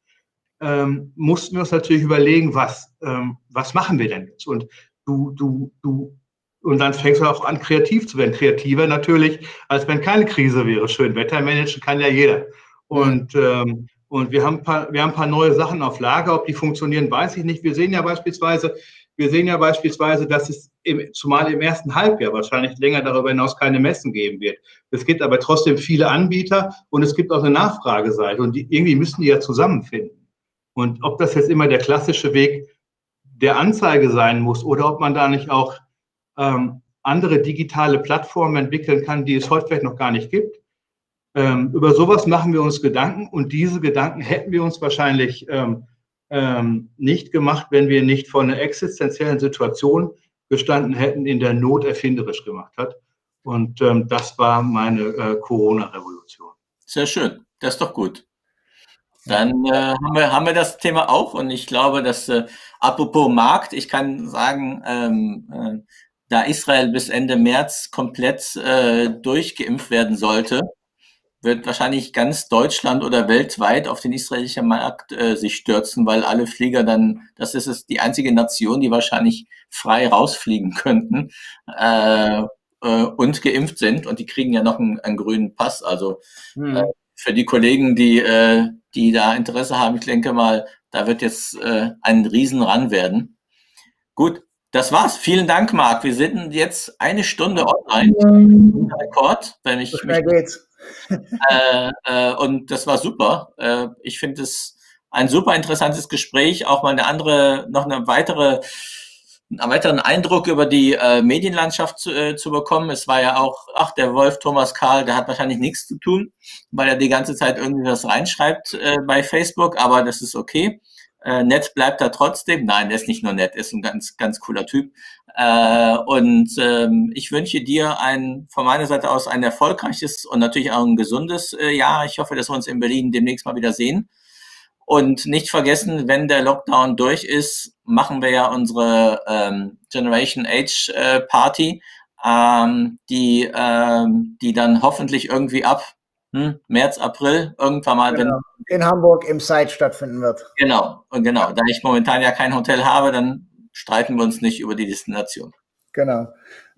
ähm, mussten wir uns natürlich überlegen, was, ähm, was machen wir denn jetzt? Und du, du, du, und dann fängst du auch an, kreativ zu werden. Kreativer natürlich, als wenn keine Krise wäre. Schön Wetter managen kann ja jeder. Und, ähm, und wir haben, ein paar, wir haben ein paar neue Sachen auf Lager. Ob die funktionieren, weiß ich nicht. Wir sehen ja beispielsweise, wir sehen ja beispielsweise, dass es im, zumal im ersten Halbjahr wahrscheinlich länger darüber hinaus keine Messen geben wird. Es gibt aber trotzdem viele Anbieter und es gibt auch eine Nachfrageseite und die, irgendwie müssen die ja zusammenfinden. Und ob das jetzt immer der klassische Weg der Anzeige sein muss oder ob man da nicht auch ähm, andere digitale Plattformen entwickeln kann, die es heute vielleicht noch gar nicht gibt. Ähm, über sowas machen wir uns Gedanken und diese Gedanken hätten wir uns wahrscheinlich ähm, ähm, nicht gemacht, wenn wir nicht vor einer existenziellen Situation gestanden hätten, in der Not erfinderisch gemacht hat. Und ähm, das war meine äh, Corona-Revolution.
Sehr schön, das ist doch gut. Dann äh, haben, wir, haben wir das Thema auch und ich glaube, dass äh, apropos Markt, ich kann sagen, ähm, äh, da Israel bis Ende März komplett äh, durchgeimpft werden sollte, wird wahrscheinlich ganz Deutschland oder weltweit auf den israelischen Markt äh, sich stürzen, weil alle Flieger dann, das ist es, die einzige Nation, die wahrscheinlich frei rausfliegen könnten äh, äh, und geimpft sind und die kriegen ja noch einen, einen grünen Pass. Also hm. Für die Kollegen, die, äh, die da Interesse haben, ich denke mal, da wird jetzt äh, ein Riesenran werden. Gut, das war's. Vielen Dank, Marc. Wir sind jetzt eine Stunde online. Rekord, wenn ich mich, geht's. Äh, äh, und das war super. Äh, ich finde es ein super interessantes Gespräch, auch mal eine andere, noch eine weitere einen weiteren Eindruck über die äh, Medienlandschaft zu, äh, zu bekommen. Es war ja auch, ach, der Wolf Thomas Karl, der hat wahrscheinlich nichts zu tun, weil er die ganze Zeit irgendwie was reinschreibt äh, bei Facebook, aber das ist okay. Äh, nett bleibt er trotzdem. Nein, er ist nicht nur nett, er ist ein ganz, ganz cooler Typ. Äh, und ähm, ich wünsche dir ein, von meiner Seite aus ein erfolgreiches und natürlich auch ein gesundes äh, Jahr. Ich hoffe, dass wir uns in Berlin demnächst mal wieder sehen. Und nicht vergessen, wenn der Lockdown durch ist, machen wir ja unsere ähm, Generation Age äh, Party, ähm, die, ähm, die dann hoffentlich irgendwie ab hm, März, April irgendwann mal
genau. in Hamburg im Site stattfinden wird.
Genau, und genau. Da ich momentan ja kein Hotel habe, dann streiten wir uns nicht über die Destination.
Genau.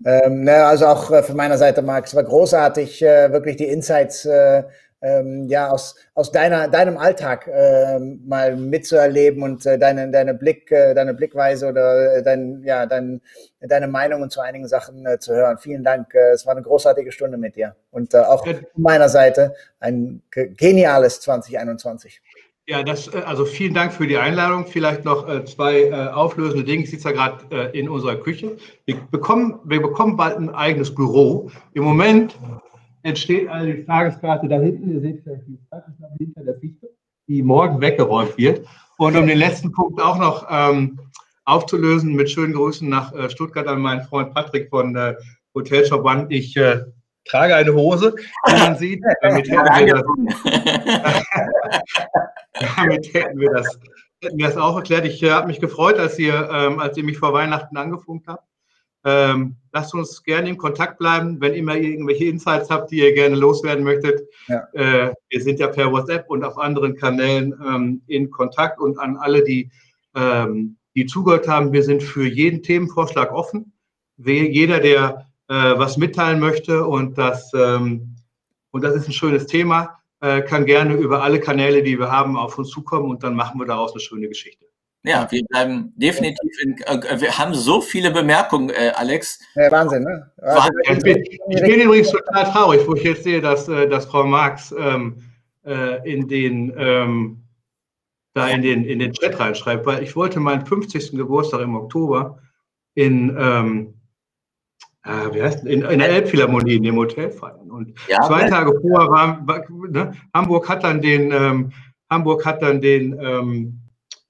Ähm, ne, also auch äh, von meiner Seite, Marc, es war großartig, äh, wirklich die Insights äh, ähm, ja, aus, aus deiner, deinem Alltag äh, mal mitzuerleben und äh, deine, deine, Blick, äh, deine Blickweise oder äh, dein, ja, dein, deine Meinungen zu einigen Sachen äh, zu hören. Vielen Dank. Äh, es war eine großartige Stunde mit dir. Und auch von meiner Seite ein geniales 2021.
Ja, das, also vielen Dank für die Einladung. Vielleicht noch zwei auflösende Dinge. Ich sitze ja gerade in unserer Küche. Wir bekommen, wir bekommen bald ein eigenes Büro. Im Moment entsteht also die Tageskarte da hinten, ihr seht vielleicht die Zeitungsnahme hinter der Fichte, die morgen weggeräumt wird. Und um den letzten Punkt auch noch ähm, aufzulösen, mit schönen Grüßen nach äh, Stuttgart an meinen Freund Patrick von äh, Hotel Shop One. Ich äh, trage eine Hose, wie man sieht. Damit hätten wir das, damit hätten wir das, hätten wir das auch erklärt. Ich äh, habe mich gefreut, als ihr, ähm, als ihr mich vor Weihnachten angefunkt habt. Ähm, lasst uns gerne in Kontakt bleiben, wenn immer ihr irgendwelche Insights habt, die ihr gerne loswerden möchtet. Ja. Äh, wir sind ja per WhatsApp und auf anderen Kanälen ähm, in Kontakt und an alle, die, ähm, die zugehört haben, wir sind für jeden Themenvorschlag offen. Jeder, der äh, was mitteilen möchte und das, ähm, und das ist ein schönes Thema, äh, kann gerne über alle Kanäle, die wir haben, auf uns zukommen und dann machen wir daraus eine schöne Geschichte.
Ja, wir bleiben definitiv in, äh, wir haben so viele Bemerkungen, äh, Alex.
Ja, Wahnsinn, ne?
Also, ich, bin, ich, bin, übrigens total traurig, wo ich jetzt sehe, dass, äh, dass Frau Marx ähm, äh, in den ähm, da in den, in den Chat reinschreibt, weil ich wollte meinen 50. Geburtstag im Oktober in, ähm, äh, wie heißt, in, in der Elbphilharmonie in dem Hotel feiern. Und ja, zwei ne? Tage vorher war, war ne, Hamburg hat dann den ähm, Hamburg hat dann den ähm,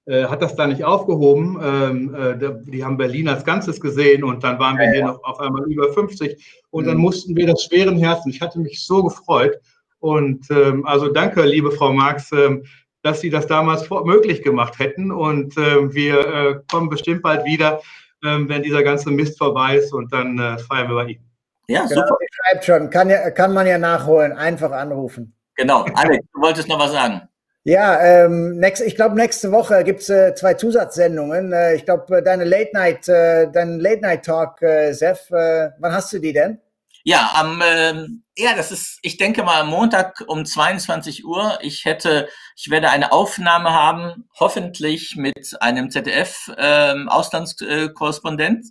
äh, hat das da nicht aufgehoben. Ähm, äh, die haben Berlin als Ganzes gesehen und dann waren wir ja, hier ja. noch auf einmal über 50 und mhm. dann mussten wir das schweren Herzen. Ich hatte mich so gefreut und ähm, also danke, liebe Frau Marx, ähm, dass Sie das damals vor, möglich gemacht hätten und äh, wir äh, kommen bestimmt bald wieder, ähm, wenn dieser ganze Mist vorbei ist und dann äh, feiern wir bei Ihnen.
Ja, genau, super. Schreibt schon, kann, ja, kann man ja nachholen, einfach anrufen.
Genau, Alex, du wolltest noch was sagen.
Ja, ähm, next, ich glaube, nächste Woche gibt's äh, zwei Zusatzsendungen. Äh, ich glaube, äh, deine Late Night, äh, dein Late Night Talk, äh, Sef, äh, wann hast du die denn?
Ja, am, äh, ja, das ist, ich denke mal, am Montag um 22 Uhr. Ich hätte, ich werde eine Aufnahme haben, hoffentlich mit einem ZDF-Auslandskorrespondent.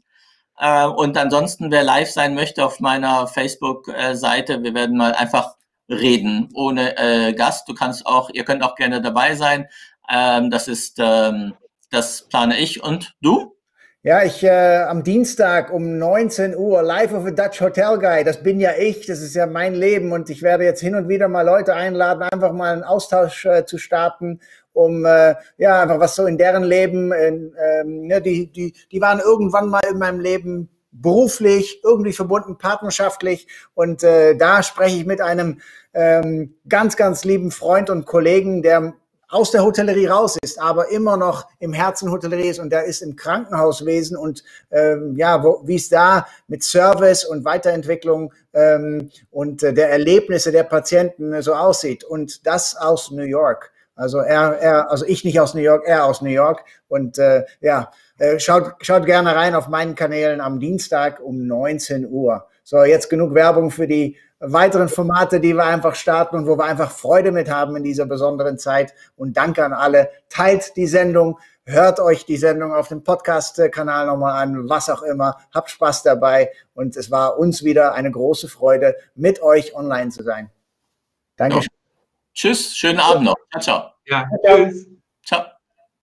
Äh, äh, und ansonsten, wer live sein möchte auf meiner Facebook-Seite, wir werden mal einfach reden ohne äh, Gast. Du kannst auch, ihr könnt auch gerne dabei sein. Ähm, das ist, ähm, das plane ich. Und du?
Ja, ich äh, am Dienstag um 19 Uhr live of a Dutch Hotel Guy. Das bin ja ich, das ist ja mein Leben und ich werde jetzt hin und wieder mal Leute einladen, einfach mal einen Austausch äh, zu starten, um äh, ja einfach was so in deren Leben, in, ähm, ne, die die die waren irgendwann mal in meinem Leben beruflich, irgendwie verbunden, partnerschaftlich. Und äh, da spreche ich mit einem ähm, ganz, ganz lieben Freund und Kollegen, der aus der Hotellerie raus ist, aber immer noch im Herzen Hotellerie ist und der ist im Krankenhauswesen und ähm, ja, wie es da mit Service und Weiterentwicklung ähm, und äh, der Erlebnisse der Patienten so aussieht und das aus New York. Also er, er, also ich nicht aus New York, er aus New York und äh, ja, äh, schaut, schaut gerne rein auf meinen Kanälen am Dienstag um 19 Uhr. So, jetzt genug Werbung für die weiteren Formate, die wir einfach starten und wo wir einfach Freude mit haben in dieser besonderen Zeit. Und danke an alle. Teilt die Sendung, hört euch die Sendung auf dem Podcast-Kanal nochmal an, was auch immer. Habt Spaß dabei. Und es war uns wieder eine große Freude, mit euch online zu sein.
Danke. Ja. Tschüss, schönen Abend noch. Ciao, ciao.
Ja, tschüss. Ciao.